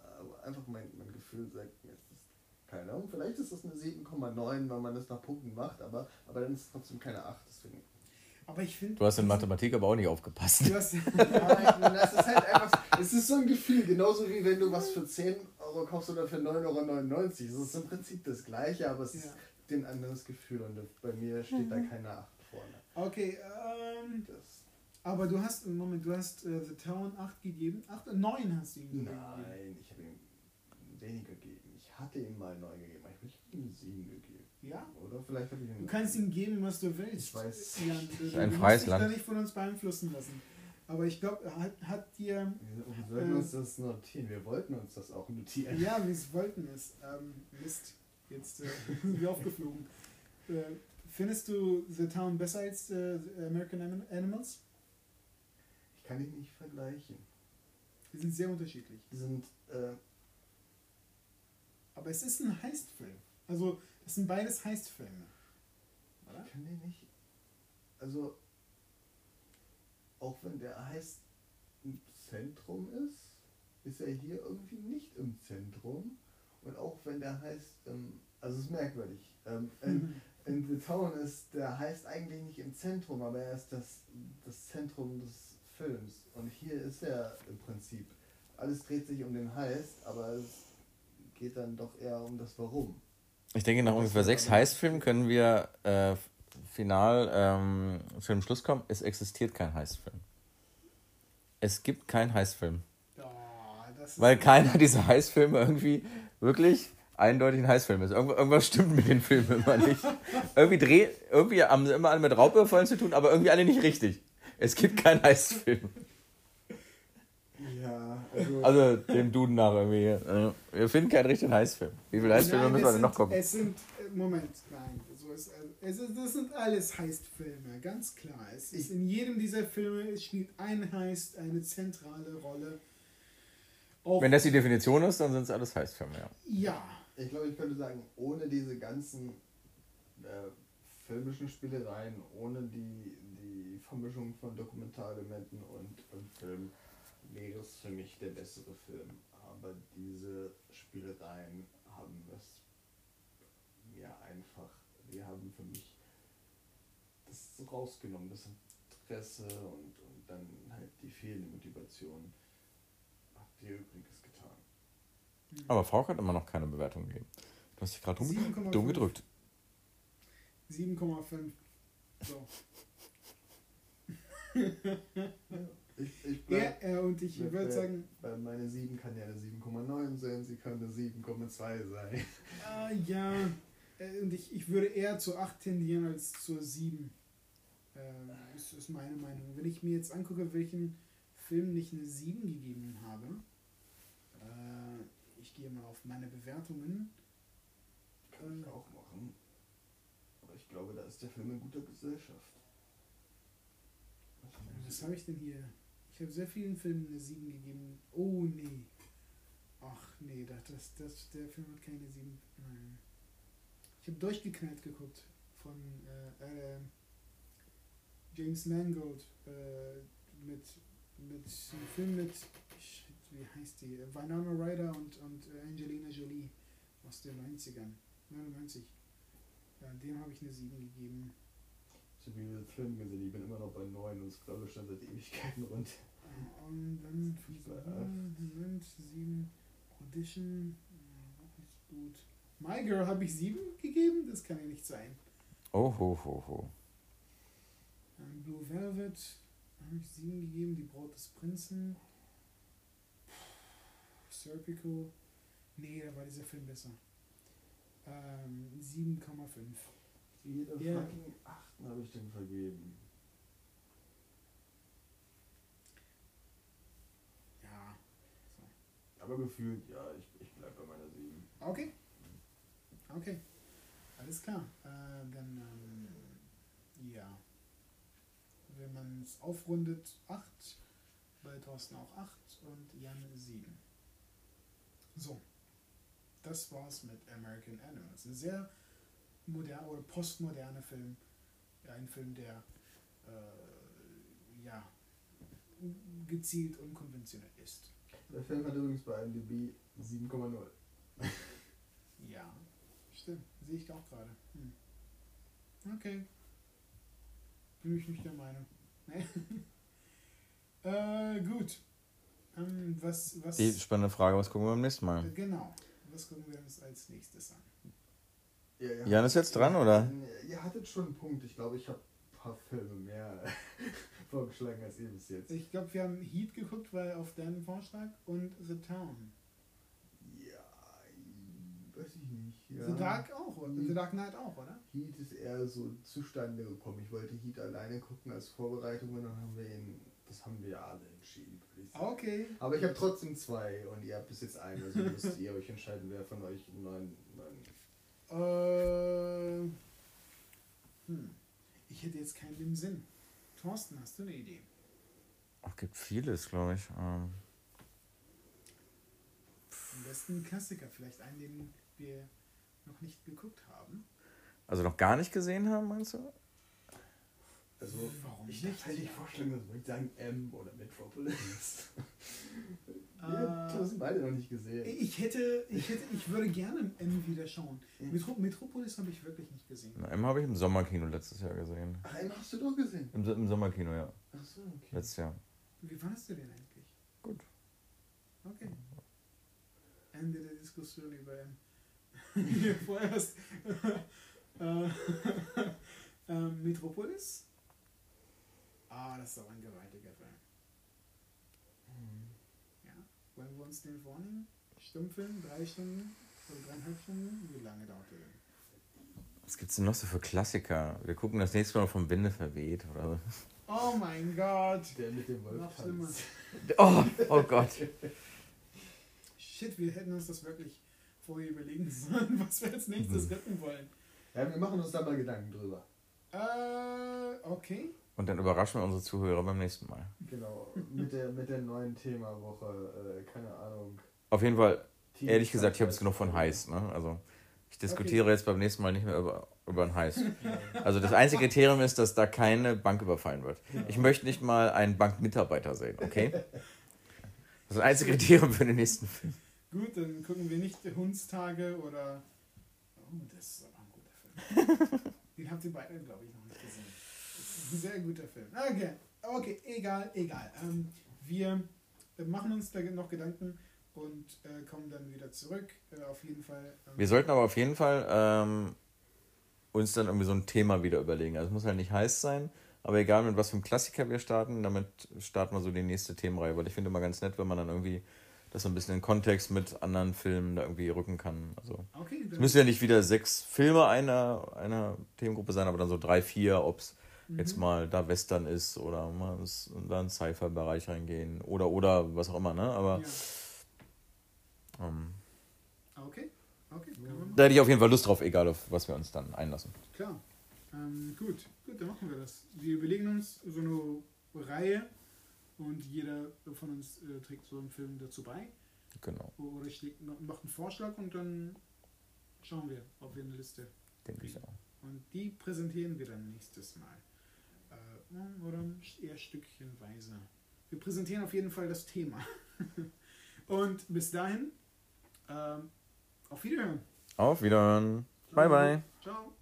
einfach mein, mein Gefühl sagt mir, es ist keine Ahnung, vielleicht ist es eine 7,9, weil man das nach Punkten macht, aber, aber dann ist es trotzdem keine 8, deswegen aber ich finde. Du hast in Mathematik aber auch nicht aufgepasst. Du hast, ja, das ist halt einfach. Es ist so ein Gefühl, genauso wie wenn du was für 10 Euro kaufst oder für 9,99 Euro. Es ist im Prinzip das gleiche, aber es ja. ist ein anderes Gefühl und bei mir steht mhm. da keine 8 vorne. Okay, ähm. Das. Aber du hast, Moment, du hast äh, The Town 8 gegeben. 8, 9 hast du ihm gegeben. Nein, ich habe ihm weniger gegeben. Ich hatte ihm mal 9 gegeben, aber ich habe ihm 7 gegeben. Ja? Oder vielleicht habe ich Du kannst ihm geben, was du willst. Ich weiß. Ja, du, ein freies Land. da nicht von uns beeinflussen lassen. Aber ich glaube, hat, hat dir. Wir sollten äh, uns das notieren. Wir wollten uns das auch notieren. Ja, wir wollten es. Ähm, Mist. Jetzt äh, sind wir aufgeflogen. Äh, findest du The Town besser als äh, American Anim Animals? Ich kann die nicht vergleichen. Die sind sehr unterschiedlich. Die sind, äh, Aber es ist ein Heistfilm. Also, das sind beides Heistfilme. Oder? ich kann die nicht. Also, auch wenn der heißt im Zentrum ist, ist er hier irgendwie nicht im Zentrum. Und auch wenn der heißt, ähm, also es ist merkwürdig. Ähm, in, in The Town ist, der heißt eigentlich nicht im Zentrum, aber er ist das, das Zentrum des Films. Und hier ist er im Prinzip. Alles dreht sich um den Heißt, aber es geht dann doch eher um das Warum. Ich denke, nach ungefähr sechs Heißfilmen können wir äh, final ähm, zu dem Schluss kommen, es existiert kein Heißfilm. Es gibt keinen Heißfilm. Ist Weil keiner dieser Heißfilme irgendwie wirklich eindeutig ein Heißfilm ist. Irgendw irgendwas stimmt mit den Filmen immer nicht. irgendwie dreh, irgendwie haben sie immer alle mit Raubüberfallen zu tun, aber irgendwie alle nicht richtig. Es gibt keinen Heißfilm. Ja, also, Also dem Duden nach irgendwie. äh, Wir finden keinen richtigen Heißfilm. Wie viele Heißfilme Nein, müssen wir denn noch gucken? Es sind, äh, Moment, nein, so ist, es ist, das sind alles Heistfilme, ganz klar. Es ist, in jedem dieser Filme spielt ein Heist eine zentrale Rolle. Auch, Wenn das die Definition ist, dann sind es alles Heißfilme, ja. ja, ich glaube, ich könnte sagen, ohne diese ganzen äh, filmischen Spielereien, ohne die, die Vermischung von Dokumentarelementen und, und Film, wäre es für mich der bessere Film. Aber diese Spielereien haben es mir einfach, die haben für mich das rausgenommen, das Interesse und, und dann halt die fehlende Motivation. Habt ihr übrigens getan. Aber Frau hat immer noch keine Bewertung gegeben. Du hast dich gerade dumm, 7,5. dumm gedrückt. 7,5. So. Ich, ich Ja, bleib, äh, und ich würde sagen, Weil meine 7 kann ja eine 7,9 sein, sie kann eine 7,2 sein. äh, ja, und ich, ich würde eher zu 8 tendieren als zur 7. Äh, das ist meine Meinung. Wenn ich mir jetzt angucke, welchen Film ich eine 7 gegeben habe, gehe mal auf meine Bewertungen. Kann ich auch machen. Aber ich glaube, da ist der Film in guter Gesellschaft. Was habe ich denn hier? Ich habe sehr vielen Filmen eine 7 gegeben. Oh nee. Ach nee, das, das, das, der Film hat keine 7. Nein. Ich habe durchgeknallt geguckt von äh, äh, James Mangold äh, mit, mit einem Film mit, wie heißt die? Winona Ryder und, und äh, Angelina Jolie aus den 90ern. 99. Ja, dem habe ich eine 7 gegeben. Ich habe den Film gesehen, ich bin immer noch bei 9 und es glaube ich schon seit Ewigkeiten rund. Und dann Moment, 7 Audition, auch nicht so gut. My Girl habe ich 7 gegeben? Das kann ja nicht sein. Oh, ho, ho, ho. Ähm, Blue Velvet habe ich 7 gegeben, Die Braut des Prinzen. Serpico. Nee, da war dieser Film besser. Ähm, 7,5. Jeder Ja. fucking 8 habe ich denn vergeben. Ja. Aber gefühlt, ja, ich, ich bleibe bei meiner 7. Okay. Okay. Alles klar. Äh, dann, ähm, ja. Wenn man es aufrundet, 8. Bei Thorsten auch 8 und Jan 7. So. Das war's mit American Animals. Ein sehr modern oder postmoderner Film. Ein Film, der äh, ja gezielt unkonventionell ist. Der Film hat übrigens bei IMDb 7,0. Ja, stimmt. Sehe ich auch gerade. Hm. Okay. Bin ich nicht der Meinung. Nee. äh, gut. Ähm, was, was. Die spannende Frage, was gucken wir beim nächsten Mal? äh, genau. Was gucken wir uns als nächstes an? Ja, ihr Jan ist jetzt dran, oder? Ihr hattet schon einen Punkt. Ich glaube, ich habe ein paar Filme mehr vorgeschlagen als ihr bis jetzt. Ich glaube, wir haben Heat geguckt, weil auf deinen Vorschlag und The Town. Ja, weiß ich nicht. Ja. The Dark auch, oder? Heat. The Dark Knight auch, oder? Heat ist eher so zustande gekommen. Ich wollte Heat alleine gucken als Vorbereitung und dann haben wir ihn, das haben wir alle entschieden. würde ich sagen. Okay. Aber ich habe trotzdem zwei und ihr habt bis jetzt einen, also müsst ihr euch entscheiden, wer von euch einen neuen, neuen Äh, hm. Ich hätte jetzt keinen im Sinn. Thorsten, hast du eine Idee? Ach, gibt vieles, glaube ich. Ähm, Am besten ein Klassiker, vielleicht einen, den wir noch nicht geguckt haben. also noch gar nicht gesehen haben, meinst du? Also, Warum ich nicht? hätte nicht vorstellen würde ich sagen M oder Metropolis. Wir haben das beide noch nicht gesehen. Ich hätte, ich hätte, ich würde gerne M wieder schauen. Metro Metropolis habe ich wirklich nicht gesehen. Na, M habe ich im Sommerkino letztes Jahr gesehen. Ach, M hast du doch gesehen. Im, Im Sommerkino, ja. Ach so, okay. Letztes Jahr. Wie fandest du den eigentlich? Gut. Okay. Ende der Diskussion über M. Vorerst. äh, äh, Metropolis? Ah, das ist aber ein gewaltiger Film. Ja. Wollen wir uns den vornehmen? Stummfilm, drei Stunden oder dreieinhalb Stunden? Wie lange dauert der denn? Was gibt's denn noch so für Klassiker? Wir gucken das nächste Mal vom Winde verweht oder so. Oh mein Gott! Der mit dem Wolf tanzt. Oh, oh Gott. Shit, wir hätten uns das wirklich vorher überlegen sollen, was wir als nächstes Mhm. retten wollen. Ja, wir machen uns da mal Gedanken drüber. Äh, okay. Und dann überraschen wir unsere Zuhörer beim nächsten Mal. Genau, mit der, mit der neuen Themawoche, äh, keine Ahnung. Auf jeden Fall, Team ehrlich gesagt, ich habe jetzt genug von Heiß. Ne? Also, ich diskutiere jetzt beim nächsten Mal nicht mehr über, über ein Heiß. Also, das einzige Kriterium ist, dass da keine Bank überfallen wird. Genau. Ich möchte nicht mal einen Bankmitarbeiter sehen, okay? Das ist das einzige Kriterium für den nächsten Film. Gut, dann gucken wir nicht Hundstage oder. Oh, das ist aber ein guter Film. Den habt ihr beide, glaube ich, noch nicht gesehen. Das ist ein sehr guter Film. Okay, okay, egal, egal. Ähm, wir machen uns da noch Gedanken und äh, kommen dann wieder zurück. Äh, auf jeden Fall. Ähm, Wir sollten aber auf jeden Fall ähm, uns dann irgendwie so ein Thema wieder überlegen. Also, es muss halt nicht heiß sein, aber egal mit was für einem Klassiker wir starten, damit starten wir so die nächste Themenreihe, weil ich finde immer ganz nett, wenn man dann irgendwie das so ein bisschen in Kontext mit anderen Filmen da irgendwie rücken kann. Also. Okay, Es müssen ja nicht wieder sechs Filme einer, einer Themengruppe sein, aber dann so drei, vier, ob es jetzt Mhm. mal da Western ist oder mal da in den Sci-Fi-Bereich reingehen oder oder was auch immer, ne? Aber Ja. ähm, Okay, okay, da hätte ich auf jeden Fall Lust drauf, egal auf was wir uns dann einlassen. Klar. Ähm, gut, gut, dann machen wir das. Wir überlegen uns so eine Reihe und jeder von uns äh, trägt so einen Film dazu bei. Genau, Oder schlägt, noch- macht einen Vorschlag und dann schauen wir, ob wir eine Liste. denke ich auch. Und die präsentieren wir dann nächstes Mal. Oder eher stückchenweise. Wir präsentieren auf jeden Fall das Thema. und bis dahin, ähm, auf Wiederhören. Auf Wiederhören. Bye, bye. Ciao.